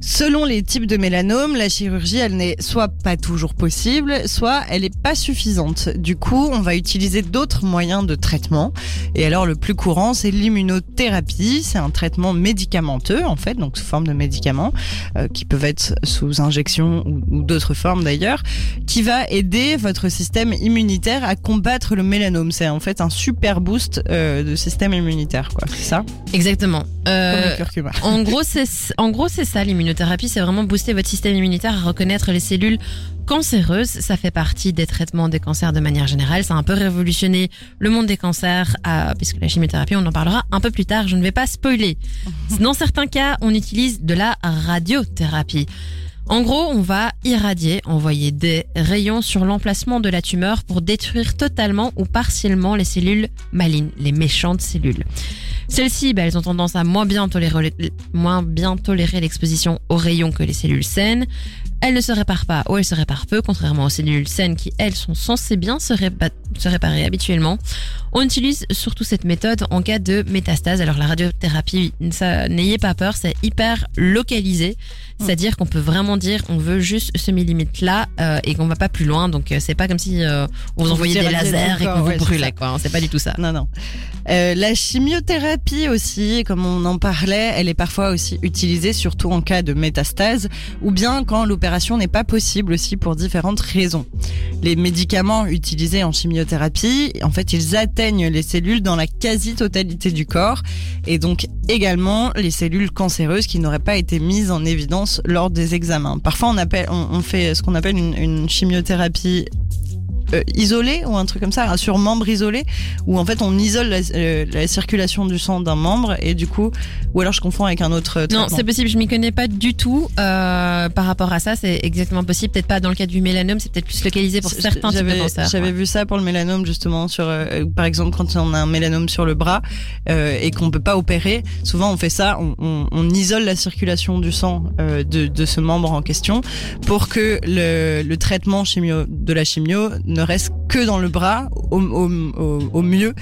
Selon les types de mélanome, la chirurgie, elle n'est soit pas toujours possible, soit elle est pas suffisante. Du coup, on va utiliser d'autres moyens de traitement. Et alors, le plus courant, c'est l'immunothérapie. C'est un traitement médicamenteux, en fait, donc sous forme de médicaments, euh, qui peuvent être sous injection ou, ou d'autres formes d'ailleurs, qui va aider votre système immunitaire à combattre le mélanome. C'est en fait un super boost euh, de système immunitaire, quoi. C'est ça? Exactement. Comme Euh, le curcuma. en gros, c'est en gros c'est ça l'immunothérapie, c'est vraiment booster votre système immunitaire à reconnaître les cellules cancéreuses. Ça fait partie des traitements des cancers de manière générale. Ça a un peu révolutionné le monde des cancers, euh, puisque la chimiothérapie, on en parlera un peu plus tard. Je ne vais pas spoiler. Dans certains cas, on utilise de la radiothérapie. En gros, on va irradier, envoyer des rayons sur l'emplacement de la tumeur pour détruire totalement ou partiellement les cellules malignes, les méchantes cellules. Celles-ci, bah, elles ont tendance à moins bien tolérer, moins bien tolérer l'exposition aux rayons que les cellules saines. Elles ne se réparent pas ou elles se réparent peu, contrairement aux cellules saines qui, elles, sont censées bien se, répa- se réparer habituellement. On utilise surtout cette méthode en cas de métastase. Alors la radiothérapie, ça, n'ayez pas peur, c'est hyper localisé. C'est-à-dire qu'on peut vraiment dire on veut juste ce millimètre là euh, et qu'on va pas plus loin. Donc euh, c'est pas comme si euh, on vous On envoyait vous des lasers et qu'on vous ouais, brûlait quoi. C'est pas du tout ça. Non, non. Euh, la chimiothérapie aussi, comme on en parlait, elle est parfois aussi utilisée, surtout en cas de métastase, ou bien quand l'opération n'est pas possible aussi pour différentes raisons. Les médicaments utilisés en chimiothérapie, en fait, ils atteignent les cellules dans la quasi-totalité du corps, et donc également les cellules cancéreuses qui n'auraient pas été mises en évidence lors des examens. Parfois, on, appelle, on, fait ce qu'on appelle une, chimiothérapie isolé ou un truc comme ça, un surmembre isolé, où en fait on isole la, euh, la circulation du sang d'un membre et du coup, ou alors je confonds avec un autre Non, traitement. c'est possible, je m'y connais pas du tout euh, par rapport à ça, c'est exactement possible. Peut-être pas dans le cas du mélanome, c'est peut-être plus localisé pour certains types de cancers. J'avais ouais. vu ça pour le mélanome justement sur, euh, par exemple, quand on a un mélanome sur le bras euh, et qu'on peut pas opérer, souvent on fait ça, on, on- on isole la circulation du sang euh, de, de ce membre en question pour que le, le traitement chimio de la chimio ne reste que dans le bras au, mieux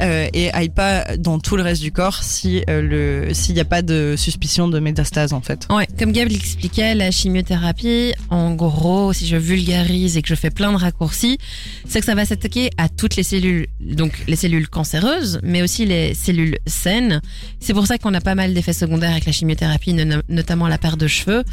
euh, et aille pas dans tout le reste du corps si euh, le s'il n'y a pas de suspicion de métastase en fait. Ouais, comme Gab l'expliquait, la chimiothérapie, en gros, si je vulgarise et que je fais plein de raccourcis, c'est que ça va s'attaquer à toutes les cellules, donc les cellules cancéreuses, mais aussi les cellules saines. C'est pour ça qu'on a pas mal d'effets secondaires avec la chimiothérapie, no- notamment la perte de cheveux,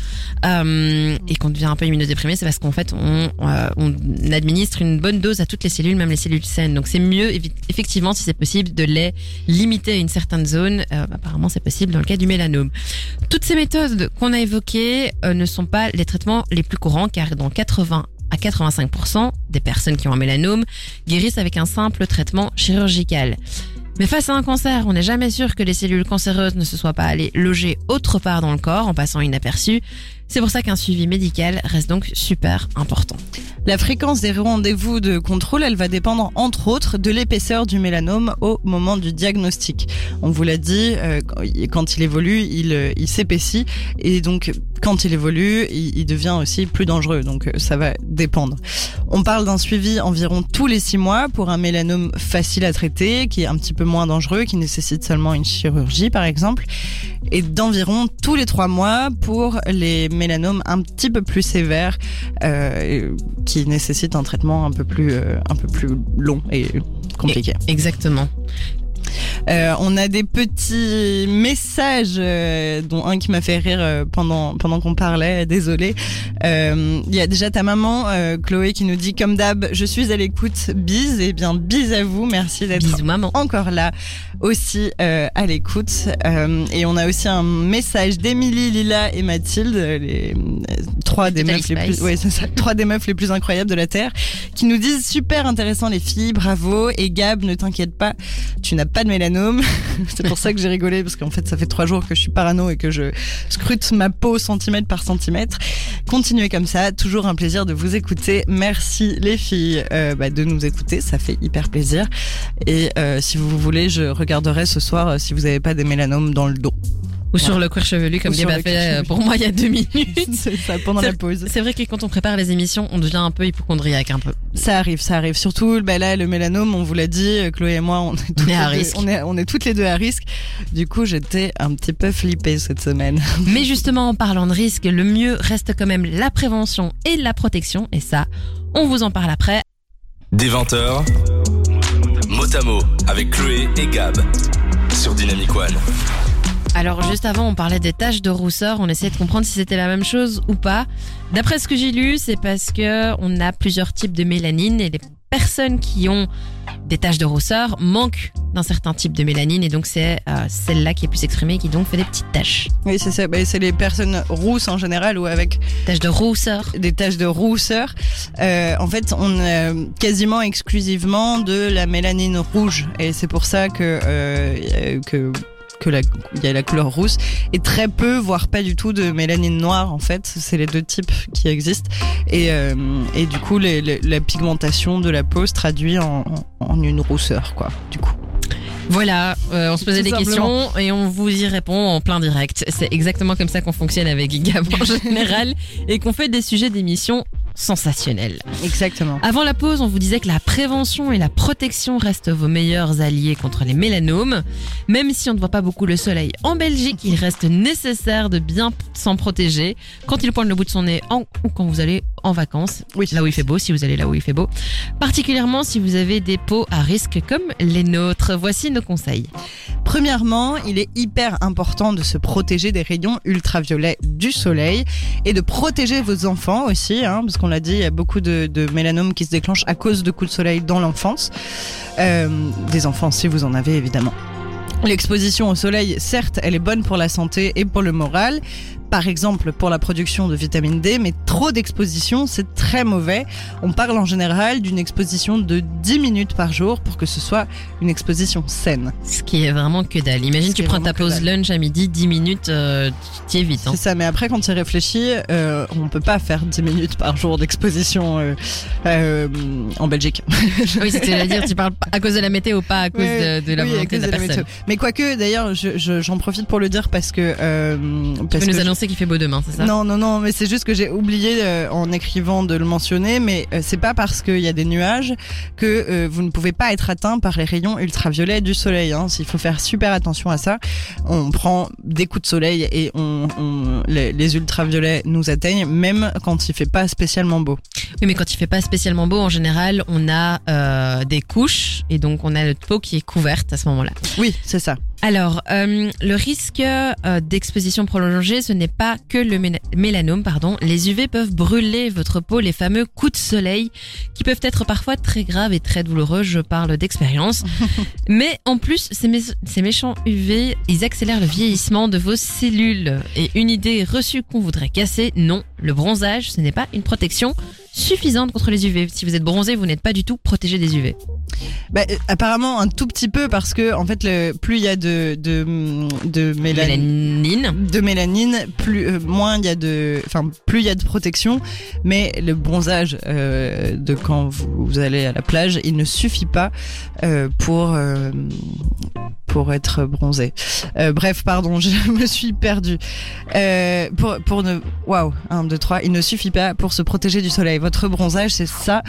euh, et qu'on devient un peu immunodéprimé, c'est parce qu'en fait, on, euh, on administre une bonne dose à toutes les cellules, même les cellules saines. Donc c'est mieux, effectivement, si c'est possible, de les limiter à une certaine zone. Euh, apparemment, c'est possible dans le cas du mélanome. Toutes ces méthodes qu'on a évoquées euh, ne sont pas les traitements les plus courants car dans 80 à 85% des personnes qui ont un mélanome guérissent avec un simple traitement chirurgical. Mais face à un cancer, on n'est jamais sûr que les cellules cancéreuses ne se soient pas allées loger autre part dans le corps en passant inaperçues. C'est pour ça qu'un suivi médical reste donc super important. La fréquence des rendez-vous de contrôle, elle va dépendre entre autres de l'épaisseur du mélanome au moment du diagnostic. On vous l'a dit, euh, quand il évolue, il, euh, il s'épaissit et donc quand il évolue, il, il devient aussi plus dangereux. Donc euh, ça va dépendre. On parle d'un suivi environ tous les six mois pour un mélanome facile à traiter, qui est un petit peu moins dangereux, qui nécessite seulement une chirurgie par exemple, et d'environ tous les trois mois pour les mélanomes un petit peu plus sévères, euh, qui nécessitent un traitement un peu plus, euh, un peu plus long et compliqué. Exactement. Euh, on a des petits messages, euh, dont un qui m'a fait rire euh, pendant pendant qu'on parlait. Désolé. Euh, Il y a déjà ta maman, euh, Chloé, qui nous dit comme d'hab, je suis à l'écoute. Bise, et bien bise à vous. Merci d'être maman. encore là aussi euh, à l'écoute. Euh, et on a aussi un message d'Émilie, Lila et Mathilde, les trois des meufs les plus, ouais, ça, trois des meufs les plus incroyables de la terre, qui nous disent super intéressant les filles, bravo. Et Gab, ne t'inquiète pas, tu n'as pas de mélanome. c'est pour ça que j'ai rigolé parce qu'en fait ça fait trois jours que je suis parano et que je scrute ma peau centimètre par centimètre. Continuez comme ça, toujours un plaisir de vous écouter. Merci les filles euh, bah, de nous écouter, ça fait hyper plaisir. Et euh, si vous voulez, je regarderai ce soir euh, si vous n'avez pas des mélanomes dans le dos. Ou sur le cuir chevelu comme Gab a fait euh, pour moi il y a deux minutes. C'est ça, pendant la pause. C'est vrai que quand on prépare les émissions, on devient un peu hypochondriaque un peu. Ça arrive, ça arrive. Surtout, bah là, le mélanome, on vous l'a dit, euh, Chloé et moi, on est, toutes est les à deux- risque. on est, on est toutes les deux à risque. Du coup, j'étais un petit peu flippée cette semaine. Mais justement, en parlant de risque, le mieux reste quand même la prévention et la protection. Et ça, on vous en parle après. Des 20h, Motamo avec Chloé et Gab sur Dynamic One. Alors juste avant, on parlait des taches de rousseur. On essayait de comprendre si c'était la même chose ou pas. D'après ce que j'ai lu, c'est parce que on a plusieurs types de mélanine et les personnes qui ont des taches de rousseur manquent d'un certain type de mélanine et donc c'est euh, celle-là qui est plus exprimée qui donc fait des petites taches. Oui, c'est ça. Bah, c'est les personnes rousses en général ou avec Taches de rousseur. des taches de rousseur. Euh, en fait, on a quasiment exclusivement de la mélanine rouge. Et c'est pour ça que, euh, que que la, il y a la couleur rousse et très peu, voire pas du tout de mélanine noire en fait. C'est les deux types qui existent et, euh, et du coup les, les- la pigmentation de la peau se traduit en, en une rousseur quoi. Du coup. Voilà, euh, on se posait Tout des simplement. questions et on vous y répond en plein direct. C'est exactement comme ça qu'on fonctionne avec Gab en général et qu'on fait des sujets d'émission sensationnels. Exactement. Avant la pause, on vous disait que la prévention et la protection restent vos meilleurs alliés contre les mélanomes. Même si on ne voit pas beaucoup le soleil en Belgique, il reste nécessaire de bien s'en protéger quand il pointe le bout de son nez en- ou quand vous allez en vacances. Oui. Là où il fait beau, si vous allez là où il fait beau. Particulièrement si vous avez des peaux à risque comme les nôtres. Voici nos conseils. Premièrement, il est hyper important de se protéger des rayons ultraviolets du soleil et de protéger vos enfants aussi, hein, parce qu'on l'a dit, il y a beaucoup de, de mélanomes qui se déclenchent à cause de coups de soleil dans l'enfance. Euh, des enfants, si vous en avez évidemment. L'exposition au soleil, certes, elle est bonne pour la santé et pour le moral. Par exemple pour la production de vitamine D, mais trop d'exposition, c'est très mauvais. On parle en général d'une exposition de 10 minutes par jour pour que ce soit une exposition saine. Ce qui est vraiment que dalle. Imagine, Ce tu prends ta que pause lunch à midi, 10 minutes, euh, tu y es vite. hein. C'est ça, mais après quand tu y réfléchis, euh, on peut pas faire 10 minutes par jour d'exposition euh, euh, en Belgique. Oui, c'était à dire, tu parles à cause de la météo, pas à cause Oui, de, de la oui, volonté de la de la personne. météo. Mais quoique, d'ailleurs, je- je- j'en profite pour le dire parce que... Euh, parce nous annoncer qu'il fait beau demain, c'est ça? Non, non, non, mais c'est juste que j'ai oublié euh, en écrivant de le mentionner, mais euh, c'est pas parce qu'il y a des nuages que euh, vous ne pouvez pas être atteint par les rayons ultraviolets du soleil. Hein. Il faut faire super attention à ça. On prend des coups de soleil et on, on- les, les ultraviolets nous atteignent, même quand il fait pas spécialement beau. Oui, mais quand il fait pas spécialement beau, en général, on a euh, des couches et donc on a notre peau qui est couverte à ce moment-là. Oui, c'est ça. Alors, euh, le risque euh, d'exposition prolongée, ce n'est pas que le mélanome, pardon. Les UV peuvent brûler votre peau, les fameux coups de soleil, qui peuvent être parfois très graves et très douloureux. Je parle d'expérience. Mais en plus, ces, mé- ces méchants UV, ils accélèrent le vieillissement de vos cellules. Et une idée reçue qu'on voudrait casser, non, le bronzage, ce n'est pas une protection suffisante contre les UV. Si vous êtes bronzé, vous n'êtes pas du tout protégé des UV. Bah, euh, apparemment un tout petit peu parce que en fait, le, plus il y a de de, de mélanine. Mélanine. de mélanine, plus euh, moins il y a de, enfin plus il y a de protection, mais le bronzage euh, de quand vous, vous allez à la plage, il ne suffit pas euh, pour pour être bronzé. Euh, bref, pardon, je me suis perdue. Euh, pour pour ne, waouh, un, deux, trois, il ne suffit pas pour se protéger du soleil. Votre bronzage, c'est ça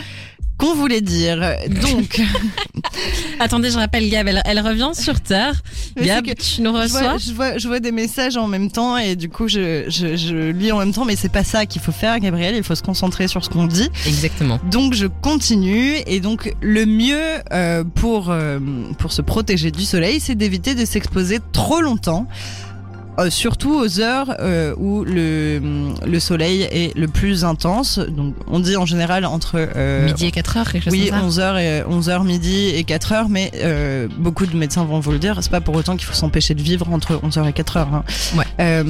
qu'on voulait dire. Donc, Attendez, je rappelle Gab, elle, elle revient sur Terre. Mais Gab, que tu nous je reçois vois, je, vois, je vois des messages en même temps et du coup je, je, je lis en même temps, mais c'est pas ça qu'il faut faire, Gabriel. Il faut se concentrer sur ce qu'on dit. Exactement. Donc je continue et donc le mieux euh, pour euh, pour se protéger du soleil, c'est d'éviter de s'exposer trop longtemps. Euh, surtout aux heures euh, où le, le soleil est le plus intense. Donc, on dit en général entre euh, Midi et 4 heures, quelque chose oui, comme ça 11h et 11h midi et 4h, mais euh, beaucoup de médecins vont vous le dire, c'est pas pour autant qu'il faut s'empêcher de vivre entre 11h et 4h. Hein. Ouais.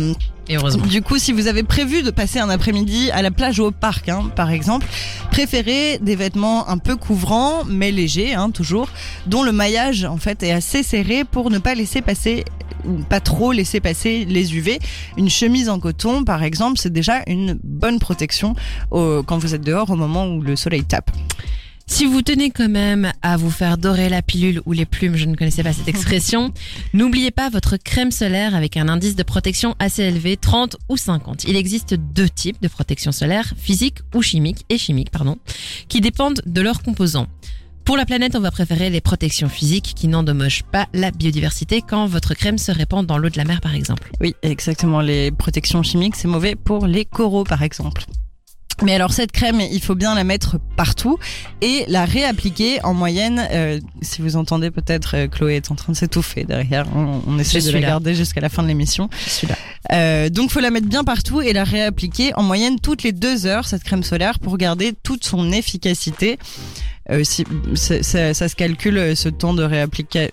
Et heureusement. du coup, si vous avez prévu de passer un après-midi à la plage ou au parc, hein, par exemple, préférez des vêtements un peu couvrants, mais légers, hein, toujours, dont le maillage en fait est assez serré pour ne pas laisser passer pas trop laisser passer les UV. Une chemise en coton, par exemple, c'est déjà une bonne protection au- quand vous êtes dehors au moment où le soleil tape. Si vous tenez quand même à vous faire dorer la pilule ou les plumes, je ne connaissais pas cette expression, n'oubliez pas votre crème solaire avec un indice de protection assez élevé, 30 ou 50. Il existe deux types de protection solaire, physique ou chimique, et chimique, pardon, qui dépendent de leurs composants. Pour la planète, on va préférer les protections physiques qui n'endommagent pas la biodiversité quand votre crème se répand dans l'eau de la mer, par exemple. Oui, exactement. Les protections chimiques, c'est mauvais pour les coraux, par exemple. Mais alors cette crème, il faut bien la mettre partout et la réappliquer en moyenne. euh, si vous entendez peut-être, euh, Chloé est en train de s'étouffer derrière. On, on essaie de la là. garder jusqu'à la fin de l'émission. Euh, donc faut la mettre bien partout et la réappliquer en moyenne toutes les deux heures cette crème solaire pour garder toute son efficacité. Euh, si, ça, ça se calcule euh, ce temps de réapplication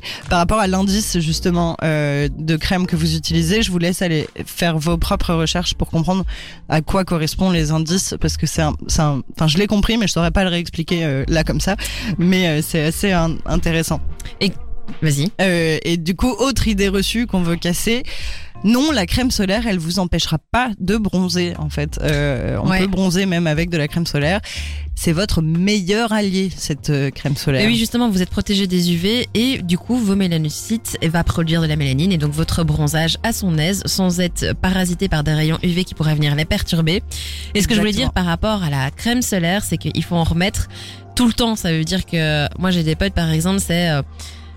par rapport à l'indice justement euh, de crème que vous utilisez. Je vous laisse aller faire vos propres recherches pour comprendre à quoi correspondent les indices parce que c'est un, enfin je l'ai compris mais je saurais pas le réexpliquer euh, là comme ça. Mais euh, c'est assez un- intéressant. Vas-y. Euh, et du coup, autre idée reçue qu'on veut casser. Non, la crème solaire, elle vous empêchera pas de bronzer. En fait, euh, on Ouais. peut bronzer même avec de la crème solaire. C'est votre meilleur allié cette euh, crème solaire. Et oui, justement, vous êtes protégé des UV et du coup, vos mélanocytes va produire de la mélanine et donc votre bronzage à son aise sans être parasité par des rayons UV qui pourraient venir les perturber. Et ce que je voulais dire par rapport à la crème solaire, c'est qu'il faut en remettre tout le temps. Ça veut dire que moi, j'ai des potes, par exemple, c'est euh,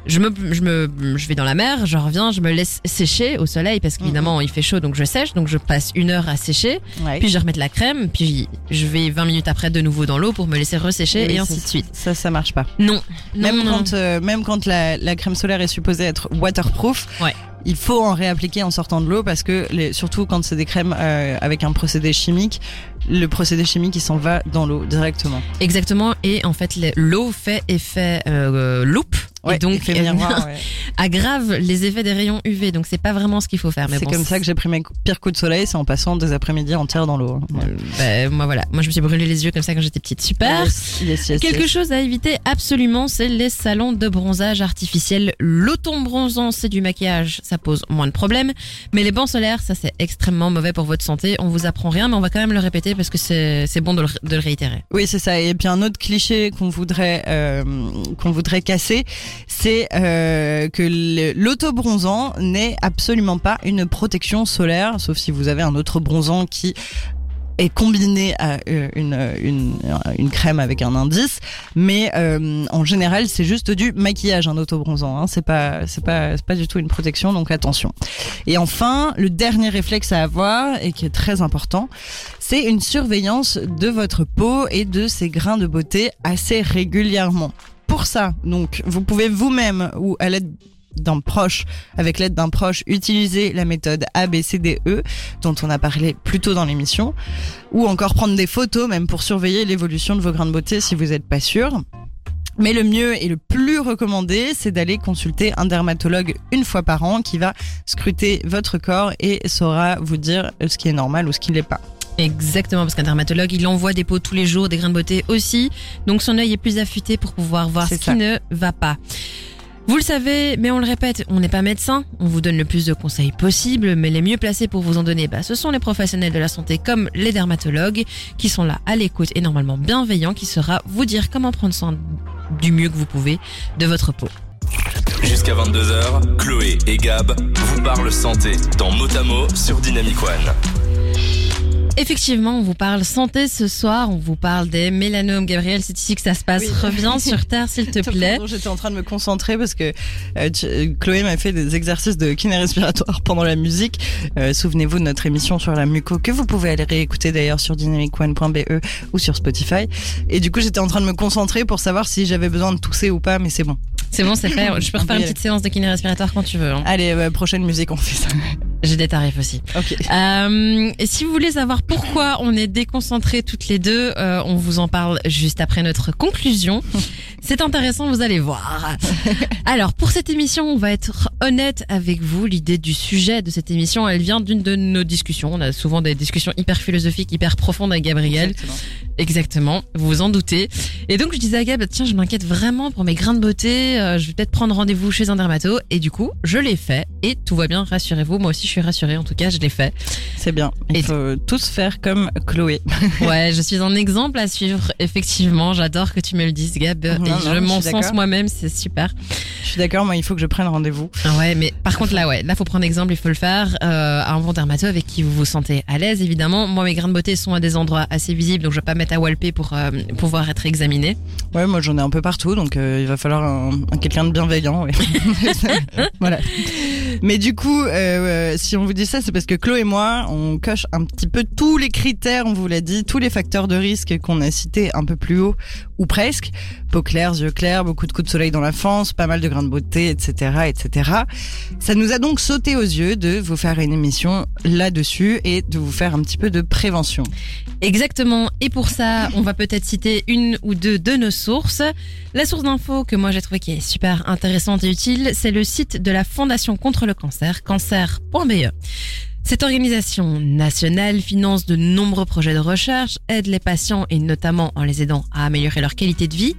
je me, je me, je vais dans la mer, je reviens, je me laisse sécher au soleil parce qu'évidemment il fait chaud donc je sèche, donc je passe une heure à sécher, Ouais. puis je remets de la crème, puis je vais 20 minutes après de nouveau dans l'eau pour me laisser ressécher et ainsi de suite. Ça, ça marche pas. Non, non, même non. quand, euh, même quand la, la crème solaire est supposée être waterproof, Ouais. Il faut en réappliquer en sortant de l'eau parce que les, surtout quand c'est des crèmes euh, avec un procédé chimique, le procédé chimique il s'en va dans l'eau directement. Exactement, et en fait le- l'eau fait effet euh, loupe Ouais, et donc effet elle miroir, ouais. aggrave les effets des rayons UV. Donc c'est pas vraiment ce qu'il faut faire. C'est bon, comme ça que j'ai pris mes pires coups de soleil, c'est en passant des après-midi entières dans l'eau. Ouais. euh, bah, moi voilà, moi je me suis brûlé les yeux comme ça quand j'étais petite. Super. Yes, yes, yes, Quelque chose à éviter absolument, c'est les salons de bronzage artificiel. L'auto-bronzant, c'est du maquillage, ça pose moins de problèmes. Mais les bancs solaires, ça c'est extrêmement mauvais pour votre santé. On vous apprend rien, mais on va quand même le répéter parce que c'est bon de le, réitérer. Oui, c'est ça. Et puis un autre cliché qu'on voudrait euh, voudrait casser, c'est euh, que l'auto-bronzant n'est absolument pas une protection solaire, sauf si vous avez un autre bronzant qui est combiné à euh, une, une, une crème avec un indice, mais euh, en général c'est juste du maquillage un auto-bronzant, hein. c'est pas c'est pas c'est pas du tout une protection donc attention. Et enfin le dernier réflexe à avoir et qui est très important, c'est une surveillance de votre peau et de ses grains de beauté assez régulièrement. Pour ça, donc, vous pouvez vous-même ou à l'aide d'un proche, avec l'aide d'un proche, utiliser la méthode ABCDE dont on a parlé plus tôt dans l'émission, ou encore prendre des photos même pour surveiller l'évolution de vos grains de beauté si vous n'êtes pas sûr. Mais le mieux et le plus recommandé, c'est d'aller consulter un dermatologue une fois par an qui va scruter votre corps et saura vous dire ce qui est normal ou ce qui l'est pas. Exactement, parce qu'un dermatologue, il envoie des peaux tous les jours, des grains de beauté aussi. Donc son œil est plus affûté pour pouvoir voir ce qui ne va pas. Vous le savez, mais on le répète, on n'est pas médecin, on vous donne le plus de conseils possible, mais les mieux placés pour vous en donner, bah, ce sont les professionnels de la santé comme les dermatologues, qui sont là à l'écoute et normalement bienveillants, qui saura vous dire comment prendre soin du mieux que vous pouvez de votre peau. Jusqu'à 22h, Chloé et Gab vous parlent santé dans Motamo sur Dynamic One. Effectivement, on vous parle santé ce soir, on vous parle des mélanomes. Gabriel, c'est ici que ça se passe. Oui. Reviens sur Terre, s'il te plaît. J'étais en train de me concentrer parce que euh, tu- euh, Chloé m'a fait des exercices de kiné respiratoire pendant la musique. Euh, Souvenez-vous de notre émission sur la muco que vous pouvez aller réécouter d'ailleurs sur dynamicone.be ou sur Spotify. Et du coup, j'étais en train de me concentrer pour savoir si j'avais besoin de tousser ou pas, mais c'est bon. C'est bon, c'est fait. Je peux refaire une petite séance de kiné respiratoire quand tu veux. hein. Allez, prochaine musique, on fait ça. J'ai des tarifs aussi. Ok. Euh, et si vous voulez savoir pourquoi on est déconcentrés toutes les deux, euh, on vous en parle juste après notre conclusion. C'est intéressant, vous allez voir. Alors, pour cette émission, on va être honnête avec vous. L'idée du sujet de cette émission, elle vient d'une de nos discussions. On a souvent des discussions hyper philosophiques, hyper profondes avec Gabriel. Exactement. Exactement, vous vous en doutez. Et donc je disais à Gab, tiens, je m'inquiète vraiment pour mes grains de beauté, euh, je vais peut-être prendre rendez-vous chez un dermato. Et du coup, je l'ai fait et tout va bien, rassurez-vous. Moi aussi, je suis rassurée, en tout cas, je l'ai fait. C'est bien. Il Et- faut tous faire comme Chloé. Ouais, je suis un exemple à suivre, effectivement. J'adore que tu me le dises, Gab. Non, et non, je m'en sens moi-même, c'est super. Je suis d'accord, moi, il faut que je prenne rendez-vous. Ah Ouais, mais par contre là, ouais, là faut prendre exemple, il faut le faire euh, à un bon dermato avec qui vous vous sentez à l'aise, évidemment. Moi, mes grains de beauté sont à des endroits assez visibles, donc je vais pas mettre à walper pour euh, pouvoir être examiné. Ouais, moi j'en ai un peu partout, donc euh, il va falloir un, un- quelqu'un de bienveillant. ouais. voilà. Mais du coup, euh, si on vous dit ça, c'est parce que Chloé et moi, on coche un petit peu tous les critères, on vous l'a dit, tous les facteurs de risque qu'on a cités un peu plus haut, ou presque. Peau claire, yeux clairs, beaucoup de coups de soleil dans l'enfance, pas mal de grains de beauté, etc., etc. Ça nous a donc sauté aux yeux de vous faire une émission là-dessus et de vous faire un petit peu de prévention. Exactement. Et pour ça, on va peut-être citer une ou deux de nos sources. La source d'info que moi j'ai trouvé qui est super intéressante et utile, c'est le site de la Fondation contre le cancer, cancer.be. Cette organisation nationale finance de nombreux projets de recherche, aide les patients et notamment en les aidant à améliorer leur qualité de vie.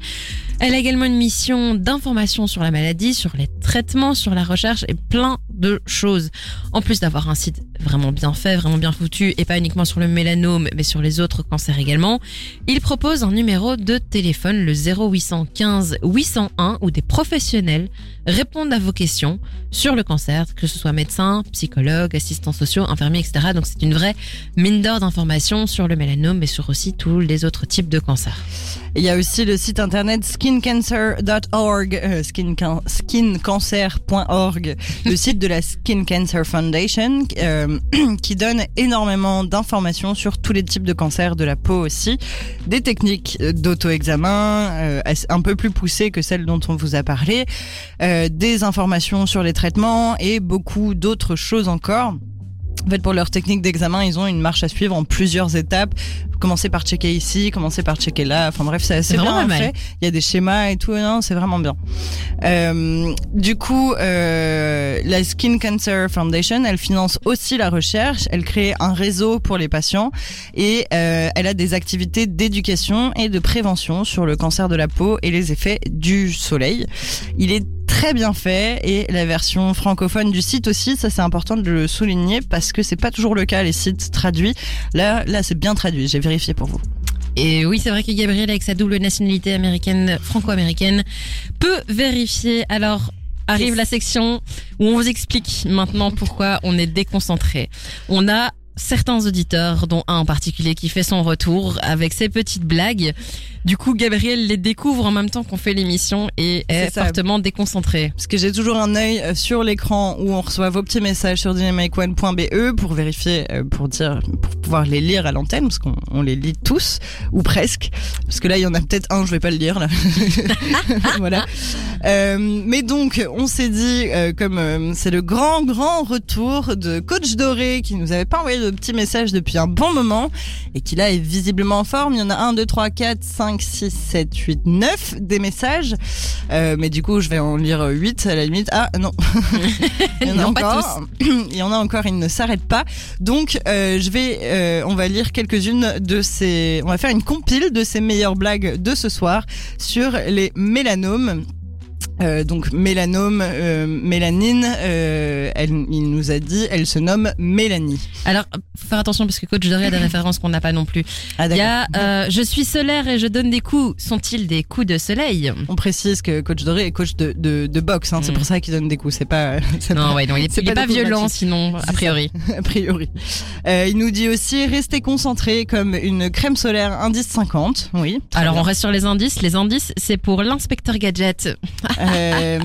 Elle a également une mission d'information sur la maladie, sur les traitements, sur la recherche et plein de choses. En plus d'avoir un site vraiment bien fait, vraiment bien foutu et pas uniquement sur le mélanome mais sur les autres cancers également, il propose un numéro de téléphone, le 0815 801 où des professionnels répondent à vos questions sur le cancer, que ce soit médecin, psychologue, assistants sociaux, infirmiers, etc. Donc c'est une vraie mine d'or d'informations sur le mélanome mais sur aussi tous les autres types de cancers. Il y a aussi le site internet skincancer.org, euh, skin- skincancer.org, le site de la Skin Cancer Foundation, euh, qui donne énormément d'informations sur tous les types de cancers de la peau aussi, des techniques d'auto-examen euh, assez- un peu plus poussées que celles dont on vous a parlé, des informations sur les traitements et beaucoup d'autres choses encore. En fait, pour leur technique d'examen, ils ont une marche à suivre en plusieurs étapes commencer par checker ici, commencer par checker là. Enfin bref, c'est assez bien mal. fait. Il y a des schémas et tout. Non, c'est vraiment bien. Euh, du coup, euh, la Skin Cancer Foundation, elle finance aussi la recherche. Elle crée un réseau pour les patients et euh, elle a des activités d'éducation et de prévention sur le cancer de la peau et les effets du soleil. Il est très bien fait et la version francophone du site aussi, ça c'est important de le souligner parce que c'est pas toujours le cas les sites traduits. Là, là c'est bien traduit. J'ai vérifié pour vous. Et oui, c'est vrai que Gabriel, avec sa double nationalité américaine, franco-américaine, peut vérifier. Alors, arrive Yes. la section où on vous explique maintenant pourquoi on est déconcentré. On a certains auditeurs, dont un en particulier qui fait son retour avec ses petites blagues. Du coup, Gabriel les découvre en même temps qu'on fait l'émission et est, fortement déconcentré. Parce que j'ai toujours un œil euh, sur l'écran où on reçoit vos petits messages sur dynamicone.be pour vérifier, euh, pour dire, pour pouvoir les lire à l'antenne, parce qu'on on les lit tous ou presque. Parce que là, il y en a peut-être un, je vais pas le lire là. voilà. Euh, mais donc, on s'est dit, euh, comme euh, c'est le grand grand retour de Coach Doré qui nous avait pas envoyé de petits messages depuis un bon moment et qui là est visiblement en forme. Il y en a 1, 2, 3, 4, 5, 6, 7, 8, 9 des messages. Euh, mais du coup, je vais en lire 8 à la limite. Ah non, il y en a Non, encore. Il y en a encore, il ne s'arrête pas. Donc, euh, je vais, euh, on va lire quelques-unes de ces. On va faire une compile de ces meilleures blagues de ce soir sur les mélanomes. Euh, donc mélanome, euh, mélanine, euh, elle, il nous a dit, elle se nomme Mélanie. Alors, faut faire attention parce que Coach Doré a des références qu'on n'a pas non plus. Ah Il y a euh, Je suis solaire et je donne des coups. Sont-ils des coups de soleil? On précise que coach Doré est coach de, de, de boxe, hein, c'est Mm. pour ça qu'il donne des coups. C'est pas, c'est Non, pas- ouais, non, il est, c'est il est pas violent sinon, a priori. a priori. Euh, il nous dit aussi restez concentré comme une crème solaire indice 50. Oui. Alors, bien. on reste sur les indices. Les indices, c'est pour l'inspecteur gadget. Euh,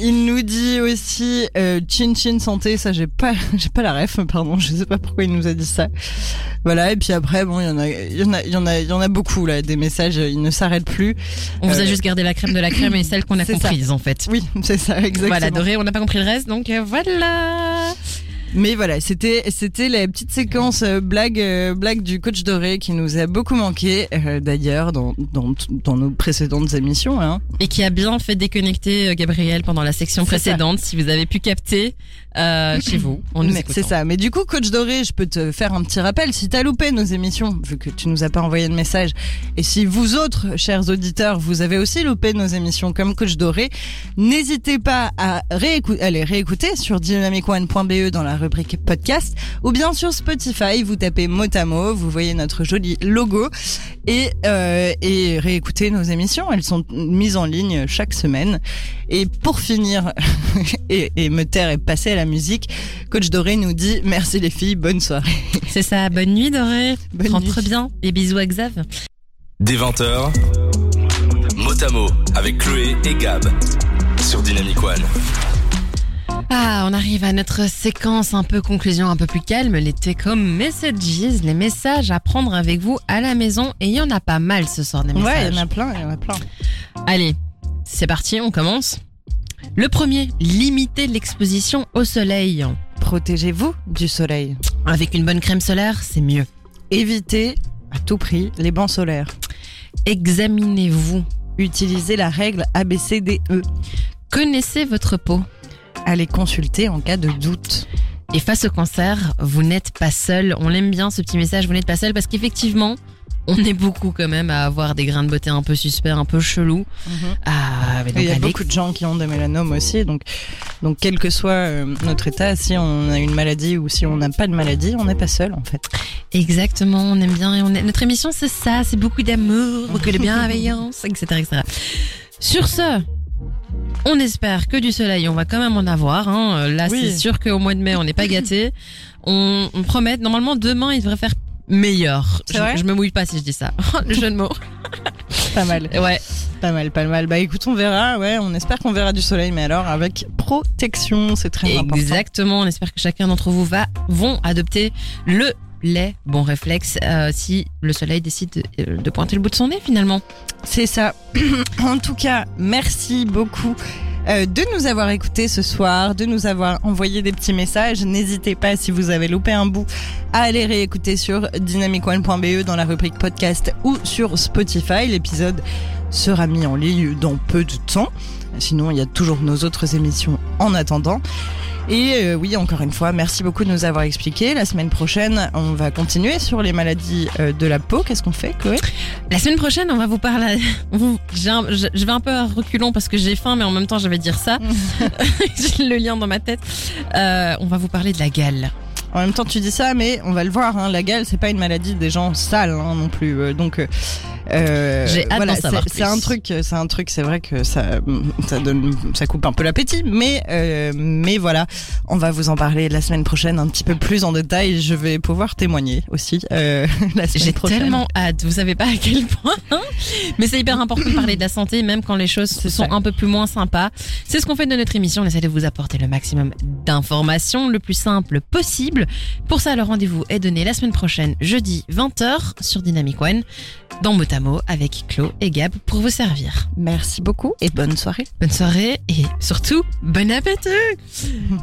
il nous dit aussi euh, chin chin santé. Ça, j'ai pas, j'ai pas la ref. Pardon, je sais pas pourquoi il nous a dit ça. Voilà. Et puis après, bon, il y en a, il y en a, il y en a, il y en a beaucoup là. Des messages, ils ne s'arrêtent plus. On vous a Euh, juste gardé la crème de la crème et celle qu'on a ça. comprise, en fait. Oui, c'est ça, exactement. Voilà, Doré, on n'a pas compris le reste, donc euh, voilà. Mais voilà, c'était c'était la petite séquence euh, blague euh, blague du coach doré qui nous a beaucoup manqué euh, d'ailleurs dans, dans dans nos précédentes émissions. Hein. Et qui a bien fait déconnecter Gabriel pendant la section précédente, si vous avez pu capter euh, chez vous. en nous. C'est ça. Mais du coup, coach doré, je peux te faire un petit rappel. Si t'as loupé nos émissions, vu que tu nous as pas envoyé de message, et si vous autres, chers auditeurs, vous avez aussi loupé nos émissions comme coach doré, n'hésitez pas à réécouter, à les réécouter sur dynamicone.be dans la rubrique podcast, ou bien sur Spotify. Vous tapez mot à mot, vous voyez notre joli logo, et euh, et réécoutez nos émissions. Elles sont mises en ligne chaque semaine. Et pour finir et, et me taire et passer à la musique, Coach Doré nous dit merci les filles, bonne soirée. C'est ça. Bonne nuit, Doré. Bonne Rentre nuit. bien. Et bisous à Xav. Des 20h, mot à mot avec Chloé et Gab sur Dynamic One. Ah, on arrive à notre séquence un peu conclusion, un peu plus calme, les take-home messages, les messages à prendre avec vous à la maison. Et il y en a pas mal ce soir des Ouais, messages. il y en a plein, il y en a plein. Allez, c'est parti, on commence. Le premier, limiter l'exposition au soleil. Protégez-vous du soleil. Avec une bonne crème solaire, c'est mieux. Évitez à tout prix les bancs solaires. Examinez-vous. Utilisez la règle ABCDE. Connaissez votre peau. Allez consulter en cas de doute. Et face au cancer, vous n'êtes pas seul. On l'aime bien ce petit message, vous n'êtes pas seul parce qu'effectivement, on est beaucoup quand même à avoir des grains de beauté un peu suspects, un peu chelous. Ah, Et donc il y a beaucoup de gens qui ont des mélanomes aussi, donc, donc quel que soit euh, notre état, si on a une maladie ou si on n'a pas de maladie, on n'est pas seul en fait. Exactement, on aime bien et on est... notre émission c'est ça, c'est beaucoup d'amour, beaucoup de bienveillance, etc., etc. Sur ce, on espère que du soleil, on va quand même en avoir. Hein. Là, Oui. c'est sûr qu'au mois de mai, on n'est pas gâté. On, on promet, normalement demain, il devrait faire meilleur. Je, vrai je me mouille pas si je dis ça. Le jeu de mots. Pas mal. Ouais. Pas mal, pas mal. Bah écoute, on verra, ouais, on espère qu'on verra du soleil, mais alors avec protection, c'est très important. Exactement. On espère que chacun d'entre vous va vont adopter le les bons réflexes euh, si le soleil décide de, de pointer le bout de son nez finalement. C'est ça. en tout cas, merci beaucoup de nous avoir écoutés ce soir, de nous avoir envoyé des petits messages. N'hésitez pas, si vous avez loupé un bout, à aller réécouter sur dynamicone.be dans la rubrique podcast ou sur Spotify. L'épisode sera mis en ligne dans peu de temps. Sinon, il y a toujours nos autres émissions en attendant. Et euh, oui, encore une fois, merci beaucoup de nous avoir expliqué. La semaine prochaine, on va continuer sur les maladies euh, de la peau. Qu'est-ce qu'on fait, Chloé? La semaine prochaine, on va vous parler. un- je vais un peu à reculons parce que j'ai faim, mais en même temps, je vais dire ça. j'ai le lien dans ma tête. Euh, on va vous parler de la gale. En même temps, tu dis ça, mais on va le voir. Hein, la gale, c'est pas une maladie des gens sales hein, non plus. Euh, donc, euh, euh, J'ai hâte voilà, c'est- un truc, c'est un truc. C'est vrai que ça, ça donne, ça coupe un peu l'appétit, mais, euh, mais voilà, on va vous en parler la semaine prochaine un petit peu plus en détail. Je vais pouvoir témoigner aussi euh, la semaine J'ai tellement hâte. Vous savez pas à quel point. hein. Mais c'est hyper important de parler de la santé, même quand les choses C'est sont ça. un peu plus moins sympas. C'est ce qu'on fait de notre émission. On essaie de vous apporter le maximum d'informations, le plus simple possible. Pour ça, le rendez-vous est donné la semaine prochaine, jeudi 20h sur Dynamic One, dans Motamo, avec Chlo et Gab pour vous servir. Merci beaucoup et bonne soirée. Bonne soirée et surtout, bon appétit